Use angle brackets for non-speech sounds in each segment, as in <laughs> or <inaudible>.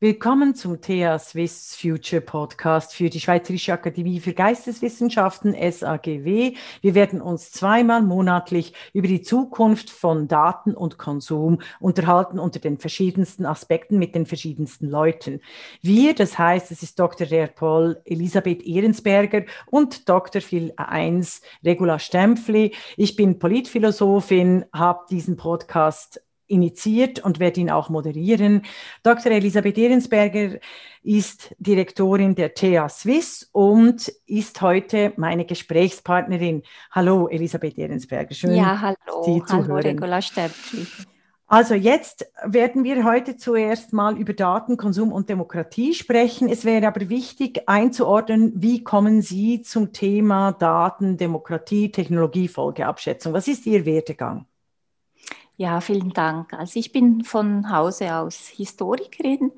Willkommen zum TH Swiss Future Podcast für die Schweizerische Akademie für Geisteswissenschaften SAGW. Wir werden uns zweimal monatlich über die Zukunft von Daten und Konsum unterhalten unter den verschiedensten Aspekten mit den verschiedensten Leuten. Wir, das heißt, es ist Dr. Paul Elisabeth Ehrensberger und Dr. Phil 1 Regula Stempfli. Ich bin Politphilosophin, habe diesen Podcast initiiert und werde ihn auch moderieren. Dr. Elisabeth Ehrensberger ist Direktorin der TH Swiss und ist heute meine Gesprächspartnerin. Hallo Elisabeth Ehrensberger, schön ja, hallo. Sie zu hallo, hören. Regula Stäbtli. Also jetzt werden wir heute zuerst mal über Daten, Konsum und Demokratie sprechen. Es wäre aber wichtig einzuordnen, wie kommen Sie zum Thema Daten, Demokratie, Technologie, Folgeabschätzung? Was ist Ihr Werdegang? Ja, vielen Dank. Also ich bin von Hause aus Historikerin,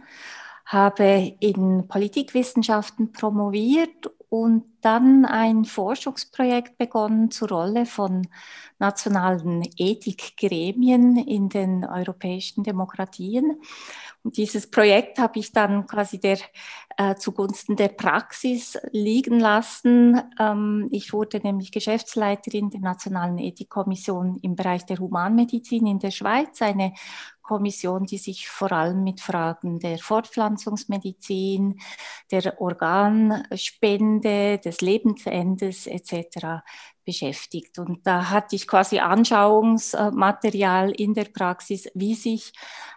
habe in Politikwissenschaften promoviert und dann ein Forschungsprojekt begonnen zur Rolle von nationalen Ethikgremien in den europäischen Demokratien. Und dieses Projekt habe ich dann quasi der, äh, zugunsten der Praxis liegen lassen. Ähm, ich wurde nämlich Geschäftsleiterin der Nationalen Ethikkommission im Bereich der Humanmedizin in der Schweiz, eine Kommission, die sich vor allem mit Fragen der Fortpflanzungsmedizin, der Organspende, des Lebensendes etc. beschäftigt. Und da hatte ich quasi Anschauungsmaterial in der Praxis, wie sich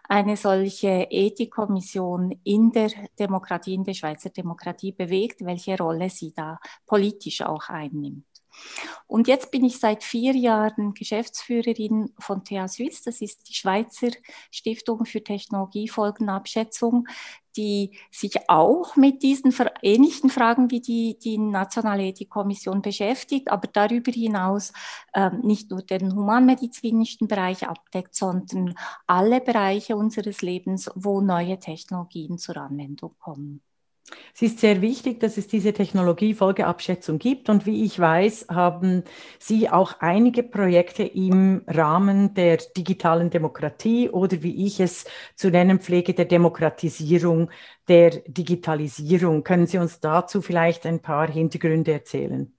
eine solche Ethikkommission in der Demokratie, in der Schweizer Demokratie bewegt, welche Rolle sie da politisch auch einnimmt. Und jetzt bin ich seit vier Jahren Geschäftsführerin von TH Suisse. Das ist die Schweizer Stiftung für Technologiefolgenabschätzung, die sich auch mit diesen ähnlichen Fragen wie die, die Nationale Ethikkommission beschäftigt, aber darüber hinaus äh, nicht nur den humanmedizinischen Bereich abdeckt, sondern alle Bereiche unseres Lebens, wo neue Technologien zur Anwendung kommen. Es ist sehr wichtig, dass es diese Technologiefolgeabschätzung gibt. Und wie ich weiß, haben Sie auch einige Projekte im Rahmen der digitalen Demokratie oder wie ich es zu nennen pflege, der Demokratisierung der Digitalisierung. Können Sie uns dazu vielleicht ein paar Hintergründe erzählen?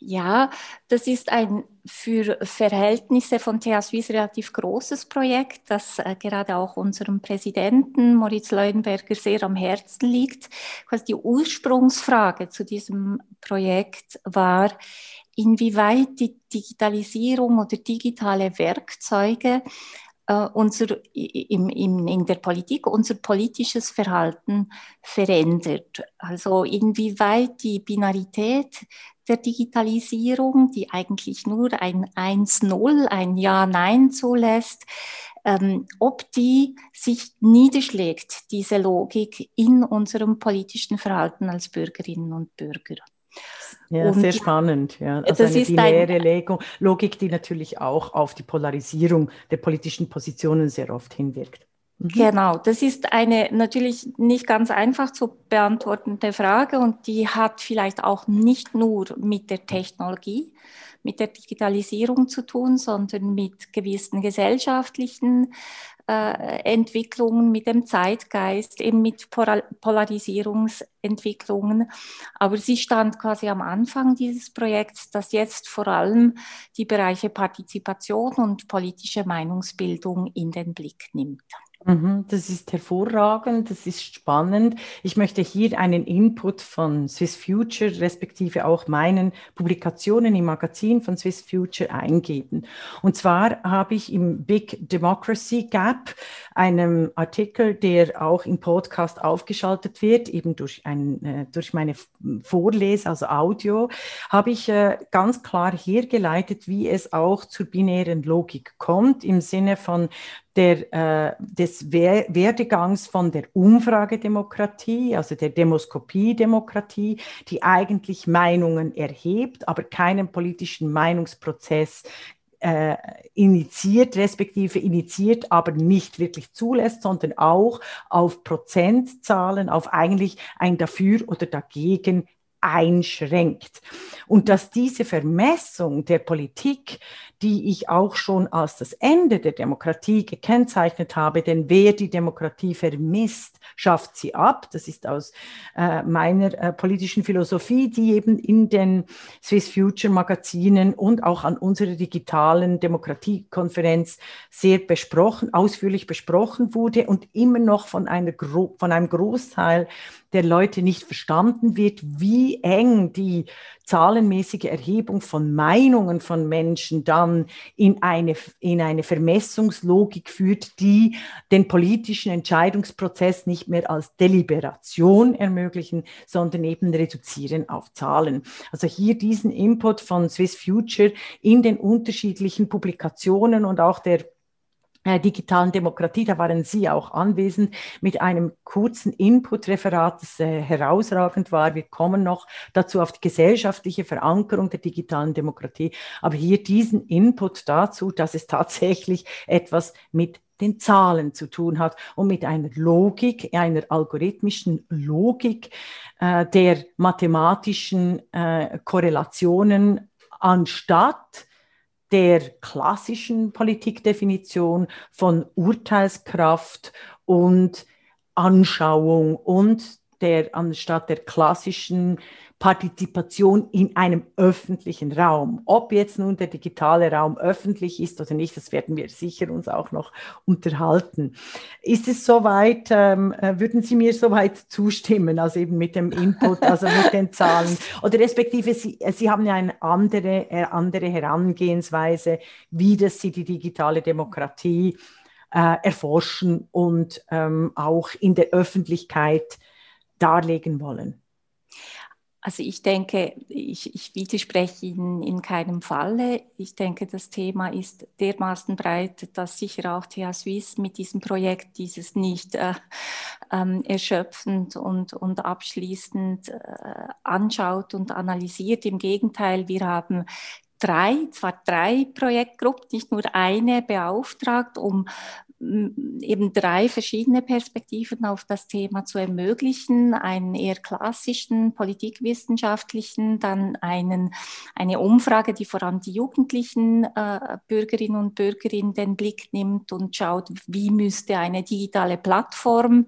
Ja, das ist ein für Verhältnisse von TH Suisse relativ großes Projekt, das äh, gerade auch unserem Präsidenten Moritz Leuenberger sehr am Herzen liegt. Die Ursprungsfrage zu diesem Projekt war, inwieweit die Digitalisierung oder digitale Werkzeuge unser, im, im, in der Politik unser politisches Verhalten verändert. Also inwieweit die Binarität der Digitalisierung, die eigentlich nur ein 1-0, ein Ja-Nein zulässt, ähm, ob die sich niederschlägt, diese Logik in unserem politischen Verhalten als Bürgerinnen und Bürger. Ja, und sehr spannend. Ja. Also das eine ist binäre ein, Logik, die natürlich auch auf die Polarisierung der politischen Positionen sehr oft hinwirkt. Mhm. Genau, das ist eine natürlich nicht ganz einfach zu beantwortende Frage und die hat vielleicht auch nicht nur mit der Technologie, mit der Digitalisierung zu tun, sondern mit gewissen gesellschaftlichen äh, Entwicklungen, mit dem Zeitgeist, eben mit Polarisierungsentwicklungen. Aber sie stand quasi am Anfang dieses Projekts, das jetzt vor allem die Bereiche Partizipation und politische Meinungsbildung in den Blick nimmt. Mhm, das ist hervorragend, das ist spannend. Ich möchte hier einen Input von Swiss Future, respektive auch meinen Publikationen im Magazin von Swiss Future eingeben. Und zwar habe ich im Big Democracy Gap, einem Artikel, der auch im Podcast aufgeschaltet wird, eben durch, ein, äh, durch meine Vorlese, also Audio, habe ich äh, ganz klar hergeleitet, wie es auch zur binären Logik kommt, im Sinne von der, äh, des Werdegangs von der Umfragedemokratie, also der Demoskopiedemokratie, die eigentlich Meinungen erhebt, aber keinen politischen Meinungsprozess äh, initiiert, respektive initiiert, aber nicht wirklich zulässt, sondern auch auf Prozentzahlen, auf eigentlich ein Dafür oder Dagegen einschränkt. Und dass diese Vermessung der Politik die ich auch schon als das Ende der Demokratie gekennzeichnet habe. Denn wer die Demokratie vermisst, schafft sie ab. Das ist aus äh, meiner äh, politischen Philosophie, die eben in den Swiss Future Magazinen und auch an unserer digitalen Demokratiekonferenz sehr besprochen, ausführlich besprochen wurde und immer noch von, einer von einem Großteil der Leute nicht verstanden wird, wie eng die zahlenmäßige Erhebung von Meinungen von Menschen dann in eine, in eine Vermessungslogik führt, die den politischen Entscheidungsprozess nicht mehr als Deliberation ermöglichen, sondern eben reduzieren auf Zahlen. Also hier diesen Input von Swiss Future in den unterschiedlichen Publikationen und auch der digitalen Demokratie, da waren Sie auch anwesend mit einem kurzen Input-Referat, das äh, herausragend war. Wir kommen noch dazu auf die gesellschaftliche Verankerung der digitalen Demokratie. Aber hier diesen Input dazu, dass es tatsächlich etwas mit den Zahlen zu tun hat und mit einer Logik, einer algorithmischen Logik äh, der mathematischen äh, Korrelationen anstatt der klassischen Politikdefinition von Urteilskraft und Anschauung und der anstatt der klassischen Partizipation in einem öffentlichen Raum. Ob jetzt nun der digitale Raum öffentlich ist oder nicht, das werden wir sicher uns auch noch unterhalten. Ist es soweit, ähm, äh, würden Sie mir soweit zustimmen, also eben mit dem Input, also mit den <laughs> Zahlen? Oder respektive, Sie, äh, Sie haben ja eine andere, äh, andere Herangehensweise, wie das Sie die digitale Demokratie äh, erforschen und ähm, auch in der Öffentlichkeit darlegen wollen. Also ich denke, ich, ich widerspreche Ihnen in keinem Falle. Ich denke, das Thema ist dermaßen breit, dass sicher auch TH Suisse mit diesem Projekt dieses nicht äh, äh, erschöpfend und, und abschließend äh, anschaut und analysiert. Im Gegenteil, wir haben drei, zwar drei Projektgruppen, nicht nur eine beauftragt, um eben drei verschiedene Perspektiven auf das Thema zu ermöglichen. Einen eher klassischen politikwissenschaftlichen, dann einen, eine Umfrage, die vor allem die jugendlichen äh, Bürgerinnen und Bürger in den Blick nimmt und schaut, wie müsste eine digitale Plattform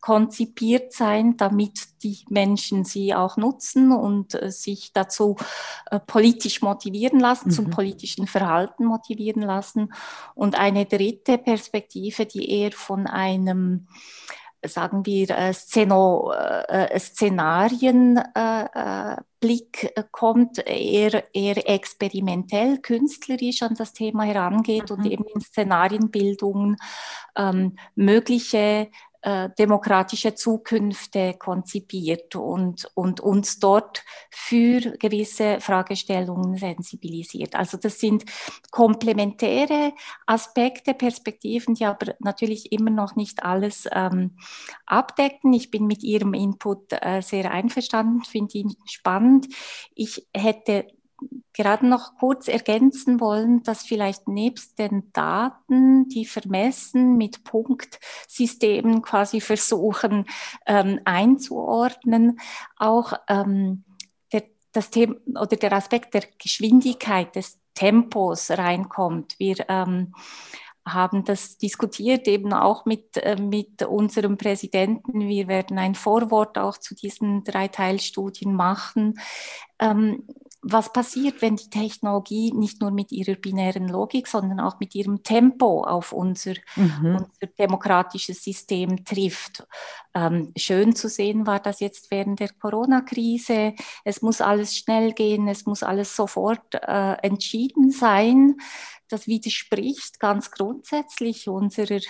konzipiert sein, damit die Menschen sie auch nutzen und äh, sich dazu äh, politisch motivieren lassen, mhm. zum politischen Verhalten motivieren lassen. Und eine dritte Perspektive, Perspektive, die eher von einem sagen wir, äh, Szeno, äh, Szenarienblick äh, kommt, eher, eher experimentell, künstlerisch an das Thema herangeht mhm. und eben in Szenarienbildungen ähm, mögliche äh, demokratische Zukünfte konzipiert und, und uns dort für gewisse Fragestellungen sensibilisiert. Also das sind komplementäre Aspekte, Perspektiven, die aber natürlich immer noch nicht alles ähm, abdecken. Ich bin mit Ihrem Input äh, sehr einverstanden, finde ihn spannend. Ich hätte gerade noch kurz ergänzen wollen, dass vielleicht nebst den Daten, die vermessen mit Punktsystemen quasi versuchen ähm, einzuordnen, auch ähm, der, das Thema oder der Aspekt der Geschwindigkeit des Tempos reinkommt. Wir ähm, haben das diskutiert eben auch mit, äh, mit unserem Präsidenten. Wir werden ein Vorwort auch zu diesen drei Teilstudien machen. Ähm, was passiert, wenn die Technologie nicht nur mit ihrer binären Logik, sondern auch mit ihrem Tempo auf unser, mhm. unser demokratisches System trifft. Ähm, schön zu sehen war das jetzt während der Corona-Krise. Es muss alles schnell gehen, es muss alles sofort äh, entschieden sein. Das widerspricht ganz grundsätzlich unserer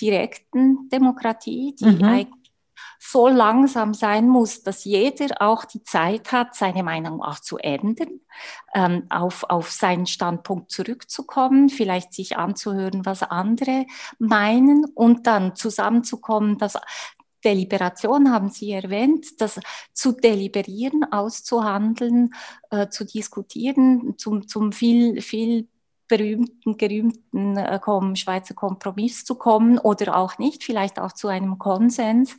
direkten Demokratie, die mhm. eigentlich so langsam sein muss, dass jeder auch die Zeit hat, seine Meinung auch zu ändern, ähm, auf, auf seinen Standpunkt zurückzukommen, vielleicht sich anzuhören, was andere meinen und dann zusammenzukommen, dass Deliberation haben Sie erwähnt, das zu deliberieren, auszuhandeln, äh, zu diskutieren, zum, zum viel, viel berühmten, gerühmten äh, Schweizer Kompromiss zu kommen oder auch nicht, vielleicht auch zu einem Konsens.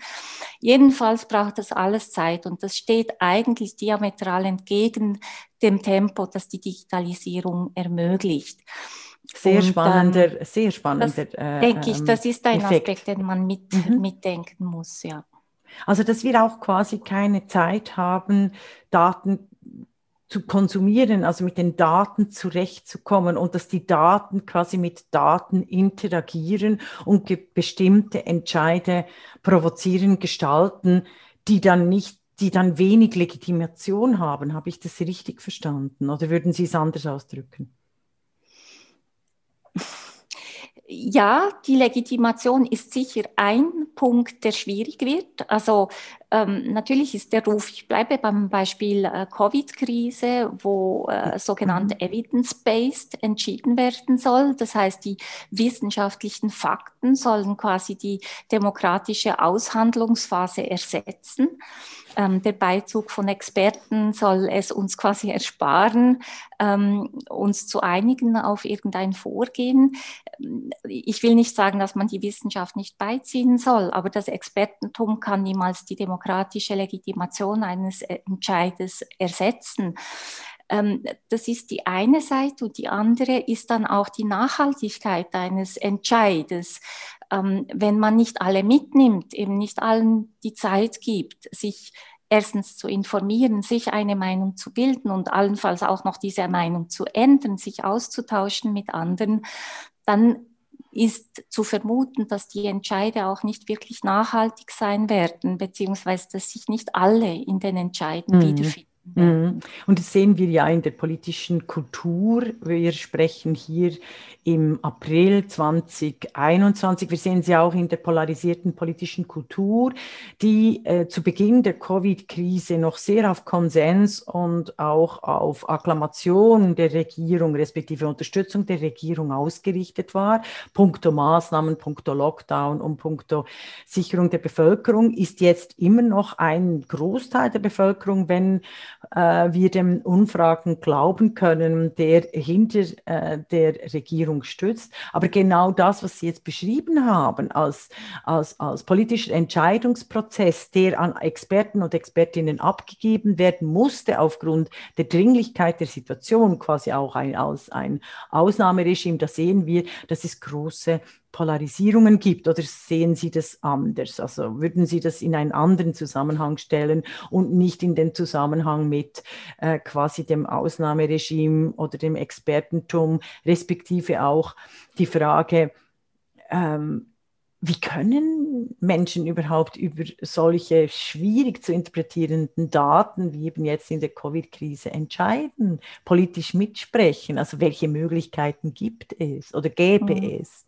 Jedenfalls braucht das alles Zeit und das steht eigentlich diametral entgegen dem Tempo, das die Digitalisierung ermöglicht. Sehr und, spannender, ähm, sehr spannender. Das, äh, denke ich, das ist ein Effekt. Aspekt, den man mit, mhm. mitdenken muss, ja. Also, dass wir auch quasi keine Zeit haben, Daten zu konsumieren, also mit den Daten zurechtzukommen und dass die Daten quasi mit Daten interagieren und bestimmte Entscheide provozieren, gestalten, die dann nicht, die dann wenig Legitimation haben. Habe ich das richtig verstanden oder würden Sie es anders ausdrücken? ja, die Legitimation ist sicher ein Punkt, der schwierig wird. Also ähm, natürlich ist der Ruf, ich bleibe beim Beispiel äh, Covid-Krise, wo äh, sogenannte mhm. evidence-based entschieden werden soll. Das heißt, die wissenschaftlichen Fakten sollen quasi die demokratische Aushandlungsphase ersetzen. Ähm, der Beizug von Experten soll es uns quasi ersparen, ähm, uns zu einigen auf irgendein Vorgehen. Ich will nicht sagen, dass man die Wissenschaft nicht beiziehen soll, aber das Expertentum kann niemals die demokratische Legitimation eines Entscheides ersetzen. Ähm, das ist die eine Seite und die andere ist dann auch die Nachhaltigkeit eines Entscheides. Ähm, wenn man nicht alle mitnimmt, eben nicht allen die Zeit gibt, sich erstens zu informieren, sich eine Meinung zu bilden und allenfalls auch noch diese Meinung zu ändern, sich auszutauschen mit anderen, dann ist zu vermuten, dass die Entscheide auch nicht wirklich nachhaltig sein werden, beziehungsweise dass sich nicht alle in den Entscheiden mhm. wiederfinden. Mhm. Und das sehen wir ja in der politischen Kultur. Wir sprechen hier im April 2021. Wir sehen sie auch in der polarisierten politischen Kultur, die äh, zu Beginn der Covid-Krise noch sehr auf Konsens und auch auf Akklamation der Regierung, respektive Unterstützung der Regierung ausgerichtet war. Punkto Maßnahmen, punkto Lockdown und punkto Sicherung der Bevölkerung ist jetzt immer noch ein Großteil der Bevölkerung, wenn äh, wir den Umfragen glauben können, der hinter äh, der Regierung stützt. Aber genau das, was Sie jetzt beschrieben haben, als, als, als politischer Entscheidungsprozess, der an Experten und Expertinnen abgegeben werden musste, aufgrund der Dringlichkeit der Situation, quasi auch ein, als ein Ausnahmeregime, da sehen wir, dass es große Polarisierungen gibt oder sehen Sie das anders? Also würden Sie das in einen anderen Zusammenhang stellen und nicht in den Zusammenhang mit äh, quasi dem Ausnahmeregime oder dem Expertentum, respektive auch die Frage, ähm, wie können Menschen überhaupt über solche schwierig zu interpretierenden Daten, wie eben jetzt in der Covid-Krise, entscheiden, politisch mitsprechen? Also welche Möglichkeiten gibt es oder gäbe mhm. es?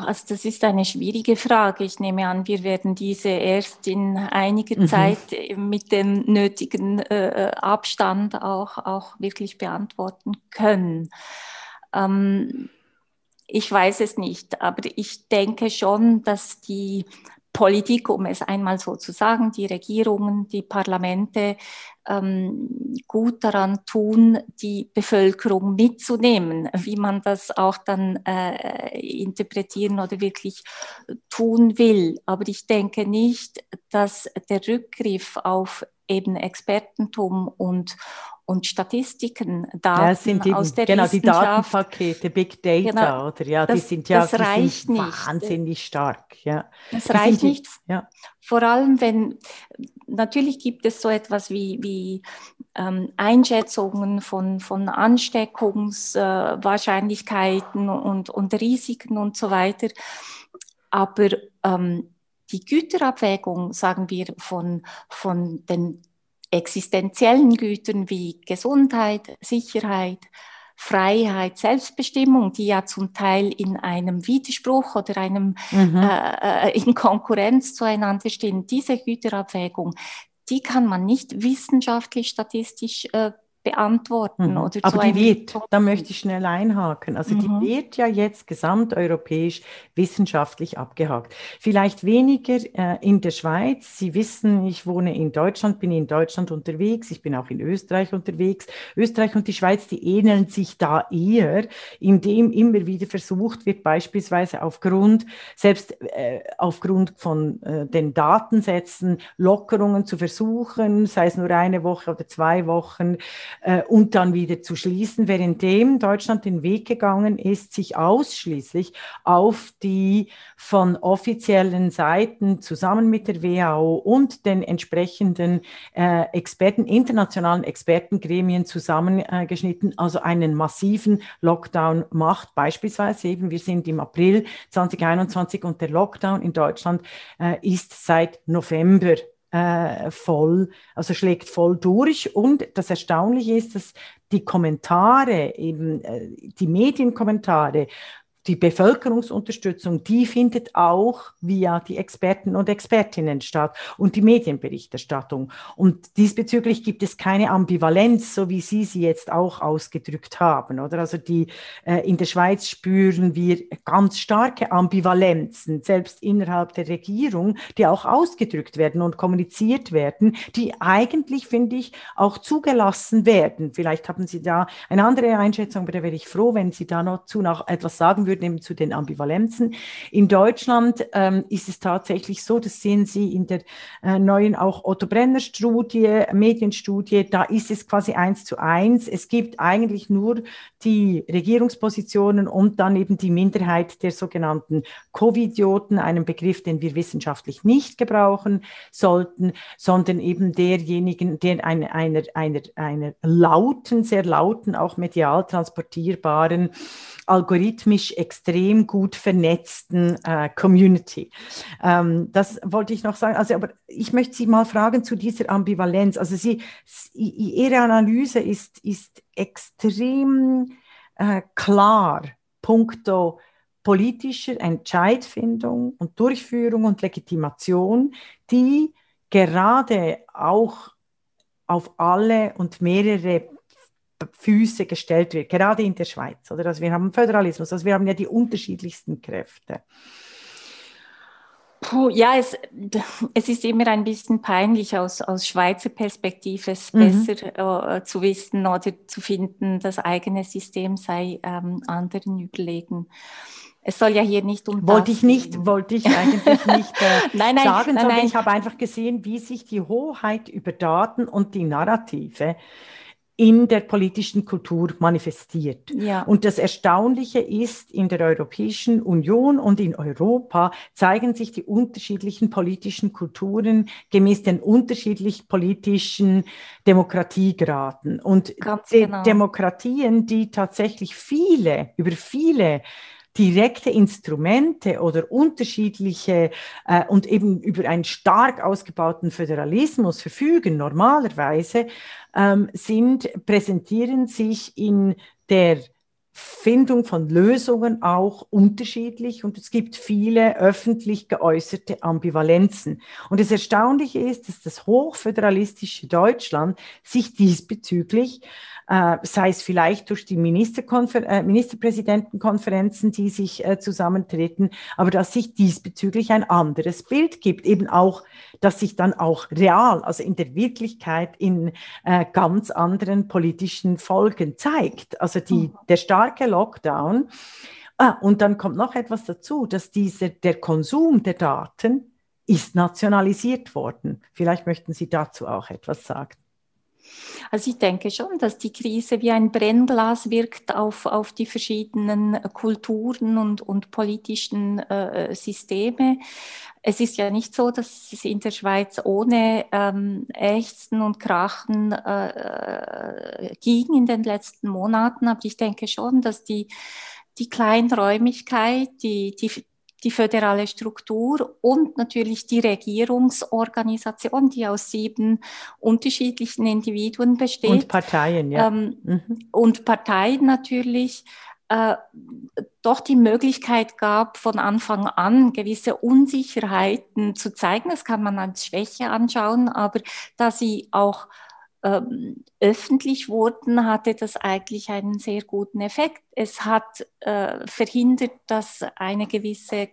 Also das ist eine schwierige Frage. Ich nehme an, wir werden diese erst in einiger mhm. Zeit mit dem nötigen äh, Abstand auch, auch wirklich beantworten können. Ähm, ich weiß es nicht, aber ich denke schon, dass die Politik, um es einmal so zu sagen, die Regierungen, die Parlamente ähm, gut daran tun, die Bevölkerung mitzunehmen, wie man das auch dann äh, interpretieren oder wirklich tun will. Aber ich denke nicht, dass der Rückgriff auf eben Expertentum und, und Statistiken, Daten ja, sind eben, aus der genau, die Datenpakete, Big Data, genau, oder ja, das, die sind ja das reicht sind nicht. wahnsinnig stark. Ja. Das die reicht nicht. Ja. Vor allem, wenn natürlich gibt es so etwas wie, wie ähm, Einschätzungen von, von Ansteckungswahrscheinlichkeiten äh, und, und Risiken und so weiter. Aber ähm, die Güterabwägung, sagen wir, von, von den existenziellen Gütern wie Gesundheit, Sicherheit, Freiheit, Selbstbestimmung, die ja zum Teil in einem Widerspruch oder einem mhm. äh, äh in Konkurrenz zueinander stehen, diese Güterabwägung, die kann man nicht wissenschaftlich, statistisch äh, beantworten. Mhm. Oder Aber die wird, da möchte ich schnell einhaken, also mhm. die wird ja jetzt gesamteuropäisch wissenschaftlich abgehakt. Vielleicht weniger äh, in der Schweiz. Sie wissen, ich wohne in Deutschland, bin in Deutschland unterwegs, ich bin auch in Österreich unterwegs. Österreich und die Schweiz, die ähneln sich da eher, indem immer wieder versucht wird, beispielsweise aufgrund, selbst äh, aufgrund von äh, den Datensätzen, Lockerungen zu versuchen, sei es nur eine Woche oder zwei Wochen, äh, und dann wieder zu schließen, währenddem Deutschland den Weg gegangen ist, sich ausschließlich auf die von offiziellen Seiten zusammen mit der WHO und den entsprechenden äh, Experten, internationalen Expertengremien zusammengeschnitten, also einen massiven Lockdown macht. Beispielsweise eben, wir sind im April 2021 und der Lockdown in Deutschland äh, ist seit November äh, voll, also schlägt voll durch. Und das Erstaunliche ist, dass die Kommentare, eben äh, die Medienkommentare die Bevölkerungsunterstützung, die findet auch via die Experten und Expertinnen statt und die Medienberichterstattung. Und diesbezüglich gibt es keine Ambivalenz, so wie Sie sie jetzt auch ausgedrückt haben, oder? Also die äh, in der Schweiz spüren wir ganz starke Ambivalenzen, selbst innerhalb der Regierung, die auch ausgedrückt werden und kommuniziert werden, die eigentlich, finde ich, auch zugelassen werden. Vielleicht haben Sie da eine andere Einschätzung, aber da wäre ich froh, wenn Sie da noch zu noch etwas sagen würden eben zu den Ambivalenzen. In Deutschland ähm, ist es tatsächlich so, das sehen Sie in der äh, neuen auch Otto Brenner Studie, Medienstudie, da ist es quasi eins zu eins. Es gibt eigentlich nur die Regierungspositionen und dann eben die Minderheit der sogenannten Covidioten, einen Begriff, den wir wissenschaftlich nicht gebrauchen sollten, sondern eben derjenigen, der eine, einer, einer, einer lauten, sehr lauten, auch medial transportierbaren algorithmisch extrem gut vernetzten äh, Community. Ähm, das wollte ich noch sagen. Also, aber ich möchte Sie mal fragen zu dieser Ambivalenz. Also Sie, Ihre Analyse ist, ist extrem äh, klar, puncto politischer Entscheidfindung und Durchführung und Legitimation, die gerade auch auf alle und mehrere Füße gestellt wird, gerade in der Schweiz. Oder? Also wir haben Föderalismus, also wir haben ja die unterschiedlichsten Kräfte. Puh, ja, es, es ist immer ein bisschen peinlich aus, aus Schweizer Perspektive, es mhm. besser äh, zu wissen oder zu finden, das eigene System sei ähm, anderen überlegen. Es soll ja hier nicht um wollte ich nicht, wollte ich eigentlich nicht äh, <laughs> nein, nein, sagen, nein, sondern ich habe einfach gesehen, wie sich die Hoheit über Daten und die Narrative in der politischen Kultur manifestiert. Ja. Und das Erstaunliche ist, in der Europäischen Union und in Europa zeigen sich die unterschiedlichen politischen Kulturen gemäß den unterschiedlich politischen Demokratiegraden. Und die genau. Demokratien, die tatsächlich viele, über viele direkte Instrumente oder unterschiedliche äh, und eben über einen stark ausgebauten Föderalismus verfügen, normalerweise, ähm, sind, präsentieren sich in der Findung von Lösungen auch unterschiedlich und es gibt viele öffentlich geäußerte Ambivalenzen. Und das Erstaunliche ist, dass das hochföderalistische Deutschland sich diesbezüglich sei es vielleicht durch die Ministerkonfer äh, Ministerpräsidentenkonferenzen, die sich äh, zusammentreten, aber dass sich diesbezüglich ein anderes Bild gibt, eben auch, dass sich dann auch real, also in der Wirklichkeit in äh, ganz anderen politischen Folgen zeigt. Also die, mhm. der starke Lockdown. Ah, und dann kommt noch etwas dazu, dass dieser, der Konsum der Daten ist nationalisiert worden. Vielleicht möchten Sie dazu auch etwas sagen. Also ich denke schon, dass die Krise wie ein Brennglas wirkt auf, auf die verschiedenen Kulturen und, und politischen äh, Systeme. Es ist ja nicht so, dass es in der Schweiz ohne ähm, Ächzen und Krachen äh, ging in den letzten Monaten, aber ich denke schon, dass die, die Kleinräumigkeit, die, die, die föderale Struktur und natürlich die Regierungsorganisation, die aus sieben unterschiedlichen Individuen besteht. Und Parteien, ja. Ähm, mhm. Und Parteien natürlich. Äh, doch die Möglichkeit gab, von Anfang an gewisse Unsicherheiten zu zeigen. Das kann man als Schwäche anschauen, aber da sie auch ähm, öffentlich wurden, hatte das eigentlich einen sehr guten Effekt. Es hat äh, verhindert, dass eine gewisse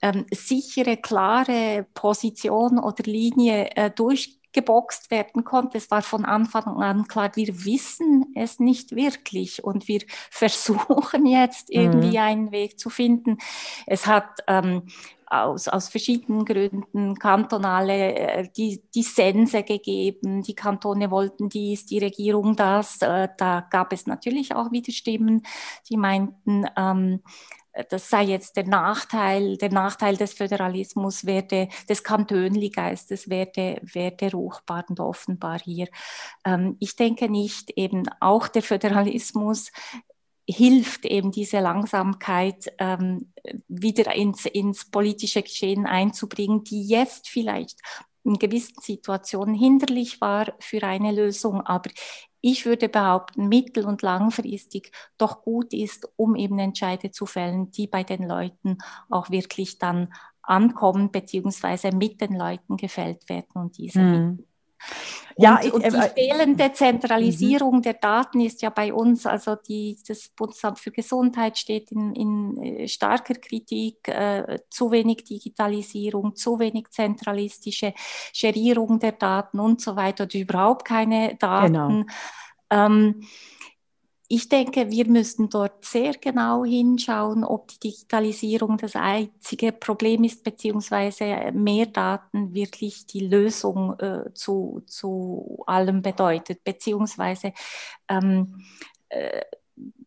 ähm, sichere, klare Position oder Linie äh, durch geboxt werden konnte. Es war von Anfang an klar, wir wissen es nicht wirklich und wir <laughs> versuchen jetzt irgendwie mhm. einen Weg zu finden. Es hat ähm, aus, aus verschiedenen Gründen kantonale äh, die, die gegeben. Die Kantone wollten dies, die Regierung das. Äh, da gab es natürlich auch wieder Stimmen, die meinten, ähm, das sei jetzt der Nachteil, der Nachteil des Föderalismus werde, des Kantönligeistes werde, werde ruchbar und offenbar hier. Ähm, ich denke nicht, eben auch der Föderalismus hilft eben diese Langsamkeit ähm, wieder ins, ins politische Geschehen einzubringen, die jetzt vielleicht in gewissen Situationen hinderlich war für eine Lösung, aber ich würde behaupten, mittel- und langfristig doch gut ist, um eben Entscheide zu fällen, die bei den Leuten auch wirklich dann ankommen, beziehungsweise mit den Leuten gefällt werden und diese hm. Ja, und, ich, und die äh, fehlende Zentralisierung mhm. der Daten ist ja bei uns, also die, das Bundesamt für Gesundheit steht in, in äh, starker Kritik, äh, zu wenig Digitalisierung, zu wenig zentralistische Scherierung der Daten und so weiter, oder überhaupt keine Daten. Genau. Ähm, ich denke, wir müssen dort sehr genau hinschauen, ob die Digitalisierung das einzige Problem ist, beziehungsweise mehr Daten wirklich die Lösung äh, zu, zu allem bedeutet, beziehungsweise ähm, äh,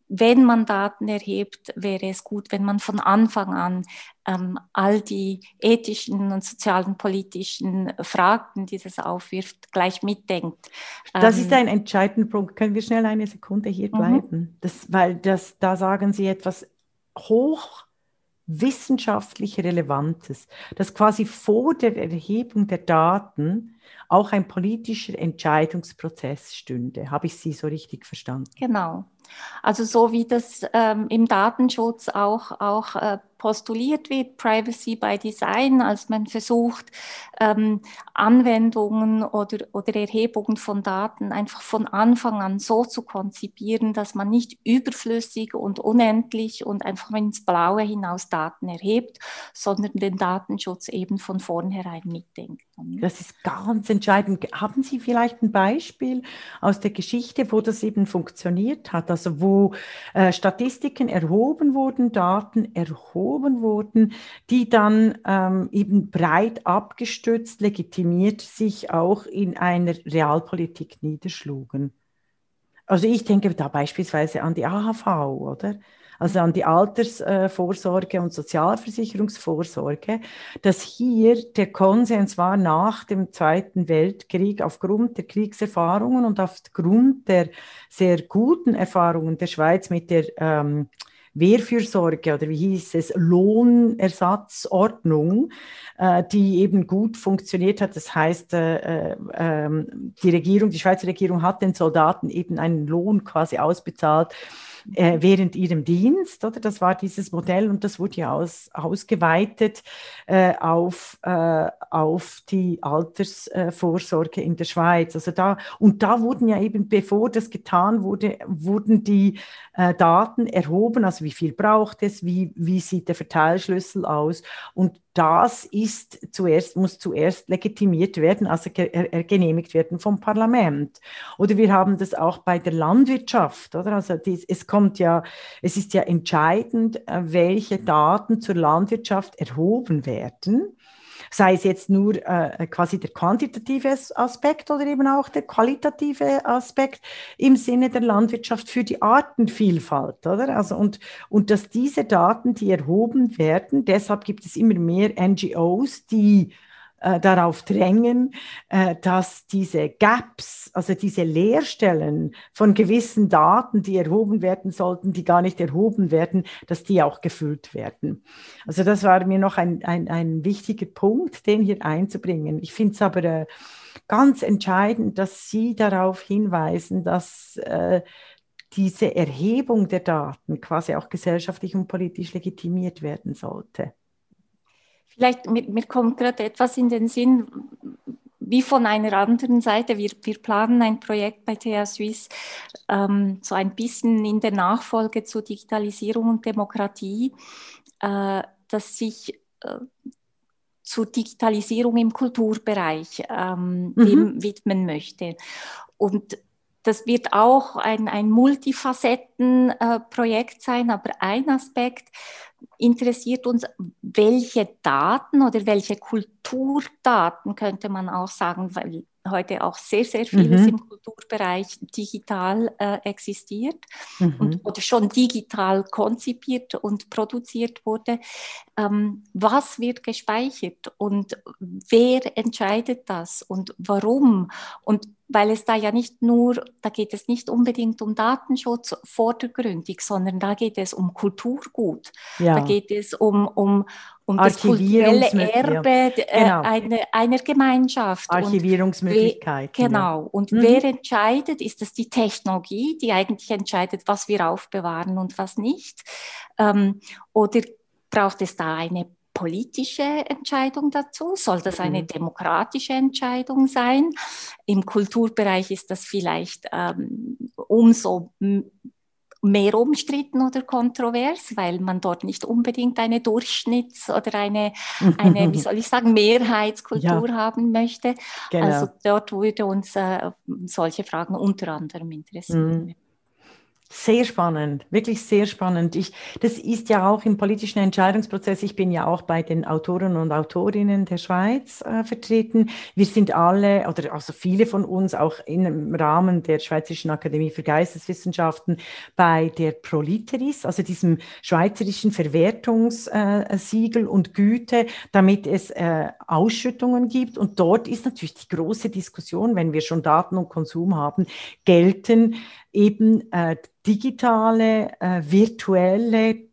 wenn man Daten erhebt, wäre es gut, wenn man von Anfang an ähm, all die ethischen und sozialen, politischen Fragen, die das aufwirft, gleich mitdenkt. Das ähm, ist ein entscheidender Punkt. Können wir schnell eine Sekunde hier mhm. bleiben? Das, weil das, da sagen Sie etwas hoch wissenschaftlich Relevantes, dass quasi vor der Erhebung der Daten auch ein politischer Entscheidungsprozess stünde. Habe ich Sie so richtig verstanden? Genau. Also so wie das ähm, im Datenschutz auch, auch äh, postuliert wird, Privacy by Design, als man versucht, ähm, Anwendungen oder, oder Erhebungen von Daten einfach von Anfang an so zu konzipieren, dass man nicht überflüssig und unendlich und einfach ins Blaue hinaus Daten erhebt, sondern den Datenschutz eben von vornherein mitdenkt. Das ist ganz entscheidend. Haben Sie vielleicht ein Beispiel aus der Geschichte, wo das eben funktioniert hat? Also wo äh, Statistiken erhoben wurden, Daten erhoben wurden, die dann ähm, eben breit abgestützt, legitimiert sich auch in einer Realpolitik niederschlugen. Also ich denke da beispielsweise an die AHV, oder? Also an die Altersvorsorge und Sozialversicherungsvorsorge, dass hier der Konsens war nach dem Zweiten Weltkrieg aufgrund der Kriegserfahrungen und aufgrund der sehr guten Erfahrungen der Schweiz mit der ähm, Wehrfürsorge oder wie hieß es, Lohnersatzordnung, äh, die eben gut funktioniert hat. Das heißt, äh, äh, die Regierung, die Schweizer Regierung hat den Soldaten eben einen Lohn quasi ausbezahlt äh, während ihrem Dienst, oder? Das war dieses Modell und das wurde ja aus, ausgeweitet äh, auf, äh, auf die Altersvorsorge in der Schweiz. Also da, und da wurden ja eben, bevor das getan wurde, wurden die äh, Daten erhoben, also wie viel braucht es, wie, wie sieht der Verteilschlüssel aus und das ist zuerst, muss zuerst legitimiert werden, also genehmigt werden vom Parlament. Oder wir haben das auch bei der Landwirtschaft, oder? Also dies, es kommt ja, es ist ja entscheidend, äh, welche Daten zur Landwirtschaft erhoben werden sei es jetzt nur äh, quasi der quantitative Aspekt oder eben auch der qualitative Aspekt im Sinne der Landwirtschaft für die Artenvielfalt, oder? Also und, und dass diese Daten, die erhoben werden, deshalb gibt es immer mehr NGOs, die äh, darauf drängen, äh, dass diese Gaps, also diese Leerstellen von gewissen Daten, die erhoben werden sollten, die gar nicht erhoben werden, dass die auch gefüllt werden. Also das war mir noch ein, ein, ein wichtiger Punkt, den hier einzubringen. Ich finde es aber äh, ganz entscheidend, dass Sie darauf hinweisen, dass äh, diese Erhebung der Daten quasi auch gesellschaftlich und politisch legitimiert werden sollte. Vielleicht, mir, mir kommt gerade etwas in den Sinn, wie von einer anderen Seite, wir, wir planen ein Projekt bei TH Suisse, ähm, so ein bisschen in der Nachfolge zur Digitalisierung und Demokratie, äh, das sich äh, zur Digitalisierung im Kulturbereich ähm, mhm. widmen möchte. Und das wird auch ein, ein Multifacetten-Projekt äh, sein, aber ein Aspekt interessiert uns, welche Daten oder welche Kulturdaten könnte man auch sagen, weil heute auch sehr, sehr vieles mhm. im Kulturbereich digital äh, existiert mhm. und, oder schon digital konzipiert und produziert wurde. Ähm, was wird gespeichert und wer entscheidet das und warum? Und weil es da ja nicht nur, da geht es nicht unbedingt um Datenschutz vordergründig, sondern da geht es um Kulturgut. Ja. Da geht es um, um, um das kulturelle Erbe. Äh, genau. einer, einer Gemeinschaft. Archivierungsmöglichkeiten. Und we, genau. Ja. Und mhm. wer entscheidet, ist das die Technologie, die eigentlich entscheidet, was wir aufbewahren und was nicht? Ähm, oder braucht es da eine politische Entscheidung dazu? Soll das eine mhm. demokratische Entscheidung sein? Im Kulturbereich ist das vielleicht ähm, umso mehr umstritten oder kontrovers, weil man dort nicht unbedingt eine Durchschnitts- oder eine, eine wie soll ich sagen, Mehrheitskultur ja. haben möchte. Genau. Also dort würde uns äh, solche Fragen unter anderem interessieren. Mhm. Sehr spannend, wirklich sehr spannend. Ich, das ist ja auch im politischen Entscheidungsprozess. Ich bin ja auch bei den Autoren und Autorinnen der Schweiz äh, vertreten. Wir sind alle, oder also viele von uns, auch im Rahmen der Schweizerischen Akademie für Geisteswissenschaften bei der Proliteris, also diesem schweizerischen Verwertungssiegel äh, und Güte, damit es äh, Ausschüttungen gibt. Und dort ist natürlich die große Diskussion, wenn wir schon Daten und Konsum haben, gelten eben äh, digitale, äh, virtuelle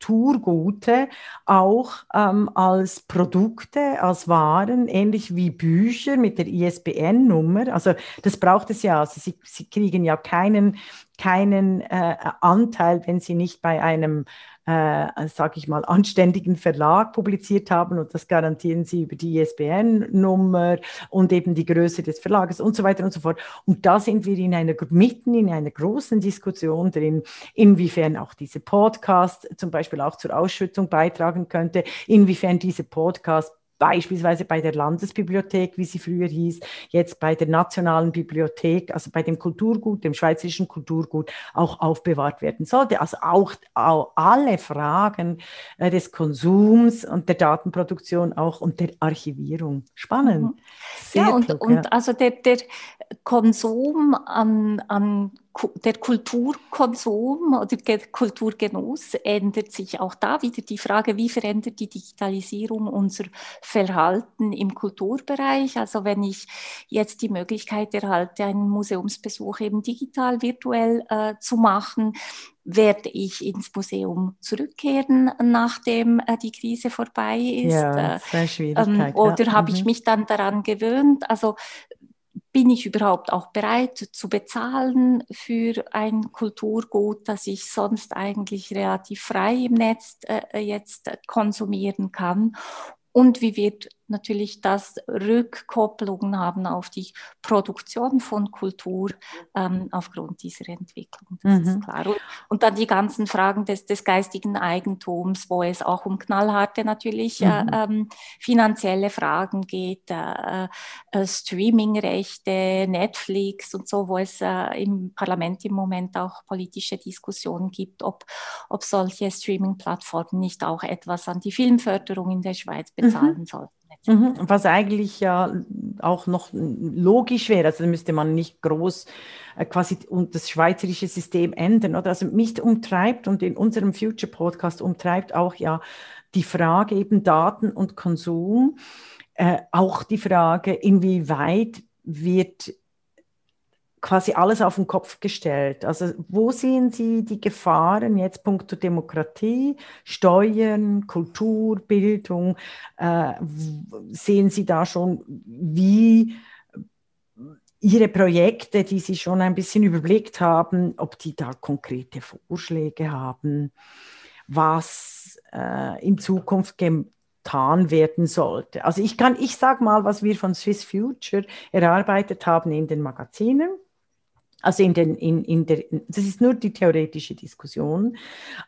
Kulturgute auch ähm, als Produkte, als Waren, ähnlich wie Bücher mit der ISBN-Nummer. Also das braucht es ja. Also Sie, Sie kriegen ja keinen, keinen äh, Anteil, wenn Sie nicht bei einem äh, sage ich mal, anständigen Verlag publiziert haben und das garantieren sie über die ISBN-Nummer und eben die Größe des Verlages und so weiter und so fort. Und da sind wir in einer, mitten in einer großen Diskussion drin, inwiefern auch diese Podcast zum Beispiel auch zur Ausschüttung beitragen könnte, inwiefern diese Podcast beispielsweise bei der Landesbibliothek, wie sie früher hieß, jetzt bei der Nationalen Bibliothek, also bei dem Kulturgut, dem schweizerischen Kulturgut, auch aufbewahrt werden sollte. Also auch, auch alle Fragen äh, des Konsums und der Datenproduktion auch und der Archivierung. Spannend. Mhm. ja, und, klug, und ja. also der, der Konsum an, an der Kulturkonsum oder Kulturgenuss ändert sich auch da wieder die Frage, wie verändert die Digitalisierung unser Verhalten im Kulturbereich? Also wenn ich jetzt die Möglichkeit erhalte, einen Museumsbesuch eben digital, virtuell äh, zu machen, werde ich ins Museum zurückkehren, nachdem äh, die Krise vorbei ist? Ja, das ähm, oder ja. habe ich mhm. mich dann daran gewöhnt? Also bin ich überhaupt auch bereit zu bezahlen für ein Kulturgut, das ich sonst eigentlich relativ frei im Netz äh, jetzt konsumieren kann? Und wie wird natürlich das Rückkopplungen haben auf die Produktion von Kultur ähm, aufgrund dieser Entwicklung. Das mhm. ist klar. Und, und, dann die ganzen Fragen des, des, geistigen Eigentums, wo es auch um knallharte natürlich äh, mhm. äh, ähm, finanzielle Fragen geht, äh, äh, Streamingrechte, Netflix und so, wo es äh, im Parlament im Moment auch politische Diskussionen gibt, ob, ob solche Streaming-Plattformen nicht auch etwas an die Filmförderung in der Schweiz mhm. bezahlen mhm. sollten. Mhm, was eigentlich ja auch noch logisch wäre, also müsste man nicht groß äh, quasi das schweizerische System ändern. Oder? Also mich umtreibt und in unserem Future Podcast umtreibt auch ja die Frage eben Daten und Konsum, äh, auch die Frage, inwieweit wird quasi alles auf den Kopf gestellt. Also wo sehen Sie die Gefahren jetzt punkto Demokratie, Steuern, Kultur, Bildung? Äh, sehen Sie da schon, wie Ihre Projekte, die Sie schon ein bisschen überblickt haben, ob die da konkrete Vorschläge haben, was äh, in Zukunft getan werden sollte. Also ich kann, ich sage mal, was wir von Swiss Future erarbeitet haben in den Magazinen. Also in den, in, in der, das ist nur die theoretische Diskussion.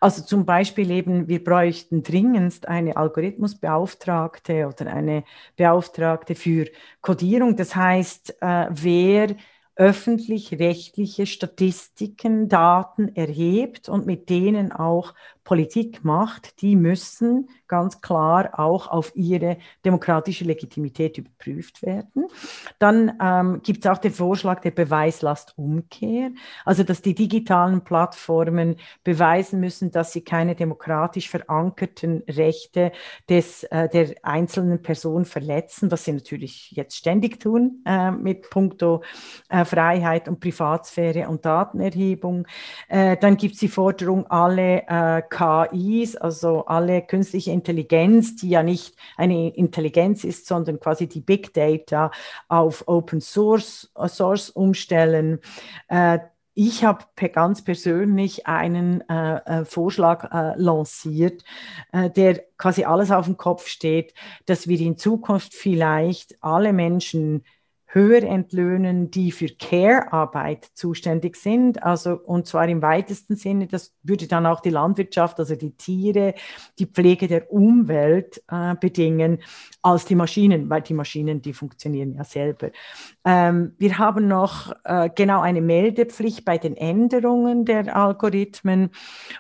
Also zum Beispiel eben, wir bräuchten dringendst eine Algorithmusbeauftragte oder eine Beauftragte für Codierung. Das heißt, äh, wer öffentlich-rechtliche Statistiken, Daten erhebt und mit denen auch Politik macht, die müssen ganz klar auch auf ihre demokratische Legitimität überprüft werden. Dann ähm, gibt es auch den Vorschlag der Beweislastumkehr, also dass die digitalen Plattformen beweisen müssen, dass sie keine demokratisch verankerten Rechte des, äh, der einzelnen Person verletzen, was sie natürlich jetzt ständig tun äh, mit puncto äh, Freiheit und Privatsphäre und Datenerhebung. Äh, dann gibt es die Forderung, alle äh, KIs, also alle künstliche Intelligenz, die ja nicht eine Intelligenz ist, sondern quasi die Big Data auf Open Source, Source umstellen. Äh, ich habe ganz persönlich einen äh, äh, Vorschlag äh, lanciert, äh, der quasi alles auf dem Kopf steht, dass wir in Zukunft vielleicht alle Menschen höher entlöhnen, die für Care-Arbeit zuständig sind. Also, und zwar im weitesten Sinne, das würde dann auch die Landwirtschaft, also die Tiere, die Pflege der Umwelt äh, bedingen, als die Maschinen, weil die Maschinen, die funktionieren ja selber. Ähm, wir haben noch äh, genau eine Meldepflicht bei den Änderungen der Algorithmen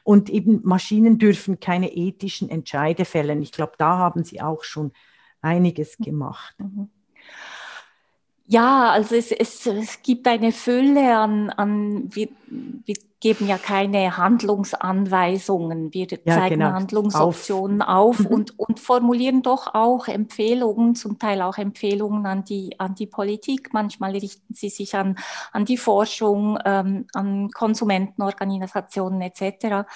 und eben Maschinen dürfen keine ethischen Entscheide fällen. Ich glaube, da haben sie auch schon einiges gemacht. Mhm. Ja, also es, es, es gibt eine Fülle an, an wir, wir geben ja keine Handlungsanweisungen, wir ja, zeigen genau. Handlungsoptionen auf, auf mhm. und, und formulieren doch auch Empfehlungen, zum Teil auch Empfehlungen an die, an die Politik. Manchmal richten sie sich an, an die Forschung, ähm, an Konsumentenorganisationen etc.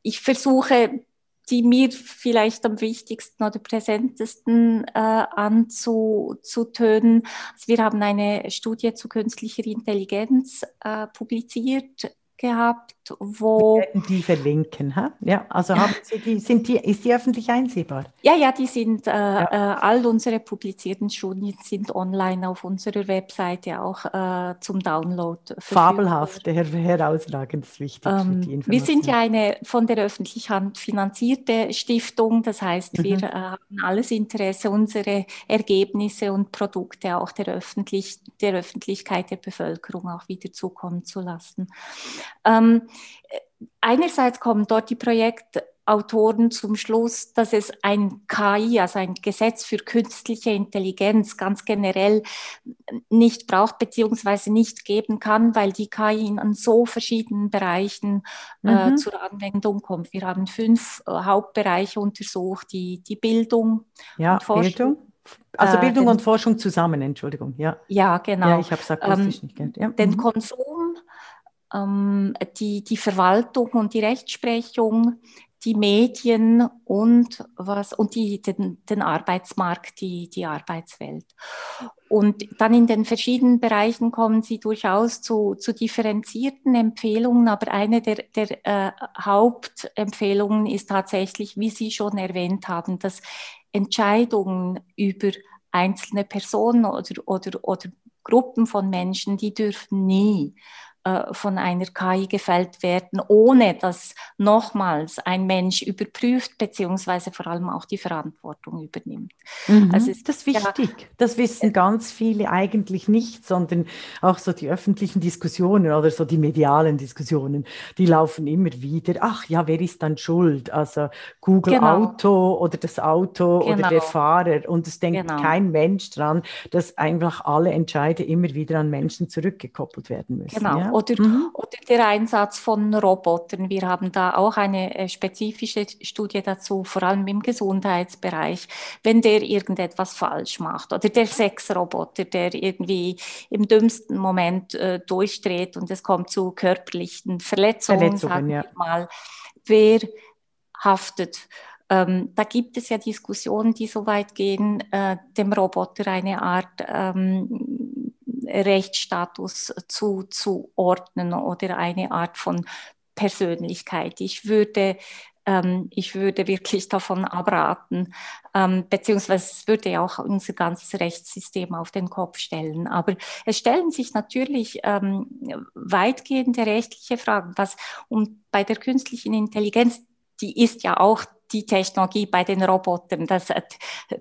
Ich versuche die mir vielleicht am wichtigsten oder präsentesten äh, anzutönen. Also wir haben eine Studie zu künstlicher Intelligenz äh, publiziert gehabt, wo. Wir werden die verlinken, ha? Ja, also haben Sie die, sind die, ist die öffentlich einsehbar? Ja, ja, die sind, äh, ja. äh, all unsere publizierten Studien sind online auf unserer Webseite auch äh, zum Download. Fabelhaft, her herausragend, das ist wichtig. Ähm, wir sind ja eine von der öffentlichen Hand finanzierte Stiftung, das heißt, mhm. wir äh, haben alles Interesse, unsere Ergebnisse und Produkte auch der, Öffentlich der Öffentlichkeit, der Bevölkerung auch wieder zukommen zu lassen. Ähm, einerseits kommen dort die Projektautoren zum Schluss, dass es ein KI, also ein Gesetz für künstliche Intelligenz ganz generell nicht braucht beziehungsweise nicht geben kann, weil die KI in so verschiedenen Bereichen äh, mhm. zur Anwendung kommt. Wir haben fünf äh, Hauptbereiche untersucht, die, die Bildung ja, und Forschung. Bildung. Also äh, Bildung äh, den, und Forschung zusammen, Entschuldigung. Ja, ja genau. Ja, ich habe es akustisch ähm, nicht gehört. Ja. Den mhm. Konsum, die, die Verwaltung und die Rechtsprechung, die Medien und was und die, den, den Arbeitsmarkt, die, die Arbeitswelt. Und dann in den verschiedenen Bereichen kommen sie durchaus zu, zu differenzierten Empfehlungen, aber eine der, der äh, Hauptempfehlungen ist tatsächlich, wie Sie schon erwähnt haben, dass Entscheidungen über einzelne Personen oder, oder, oder Gruppen von Menschen, die dürfen nie äh, von einer KI gefällt werden, ohne dass nochmals ein Mensch überprüft, beziehungsweise vor allem auch die Verantwortung übernimmt. Mhm, also das ist wichtig. Ja, das wissen ganz viele eigentlich nicht, sondern auch so die öffentlichen Diskussionen oder so die medialen Diskussionen, die laufen immer wieder. Ach ja, wer ist dann schuld? Also Google genau. Auto oder das Auto genau. oder der Fahrer. Und es denkt genau. kein Mensch dran, dass einfach alle Entscheide immer wieder an Menschen zurückgekoppelt werden müssen. Genau. Ja? Oder, mhm. oder der Einsatz von Robotern. Wir haben da auch eine äh, spezifische Studie dazu, vor allem im Gesundheitsbereich, wenn der irgendetwas falsch macht. Oder der Sexroboter, der irgendwie im dümmsten Moment äh, durchdreht und es kommt zu körperlichen Verletzungen, Verletzungen sagen ja. wir mal. Wer haftet? Ähm, da gibt es ja Diskussionen, die so weit gehen, äh, dem Roboter eine Art ähm, Rechtsstatus zuzuordnen oder eine Art von Persönlichkeit. Ich würde ähm, ich würde wirklich davon abraten, ähm, beziehungsweise es würde ja auch unser ganzes Rechtssystem auf den Kopf stellen. Aber es stellen sich natürlich ähm, weitgehende rechtliche Fragen, was um bei der künstlichen Intelligenz, die ist ja auch die Technologie bei den Robotern. Das,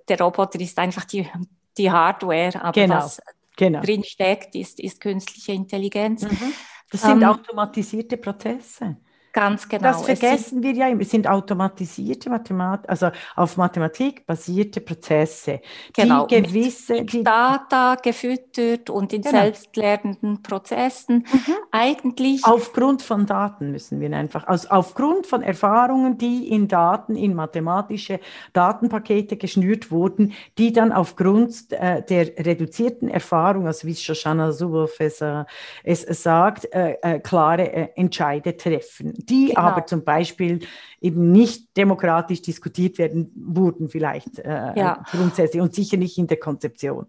der Roboter ist einfach die, die Hardware, aber genau. was genau. drin steckt, ist, ist künstliche Intelligenz. Mhm. Das sind ähm, automatisierte Prozesse. Ganz genau. Das vergessen wir ja immer. Es sind automatisierte Mathematik, also auf Mathematik basierte Prozesse, genau, die gewisse mit die Data gefüttert und in genau. selbstlernenden Prozessen mhm. eigentlich aufgrund von Daten müssen wir einfach, also aufgrund von Erfahrungen, die in Daten in mathematische Datenpakete geschnürt wurden, die dann aufgrund äh, der reduzierten Erfahrung, also wie Shoshana Zuboff es, äh, es sagt, äh, äh klare äh, Entscheide treffen die genau. aber zum Beispiel eben nicht demokratisch diskutiert werden wurden, vielleicht äh, ja. grundsätzlich und sicher nicht in der Konzeption.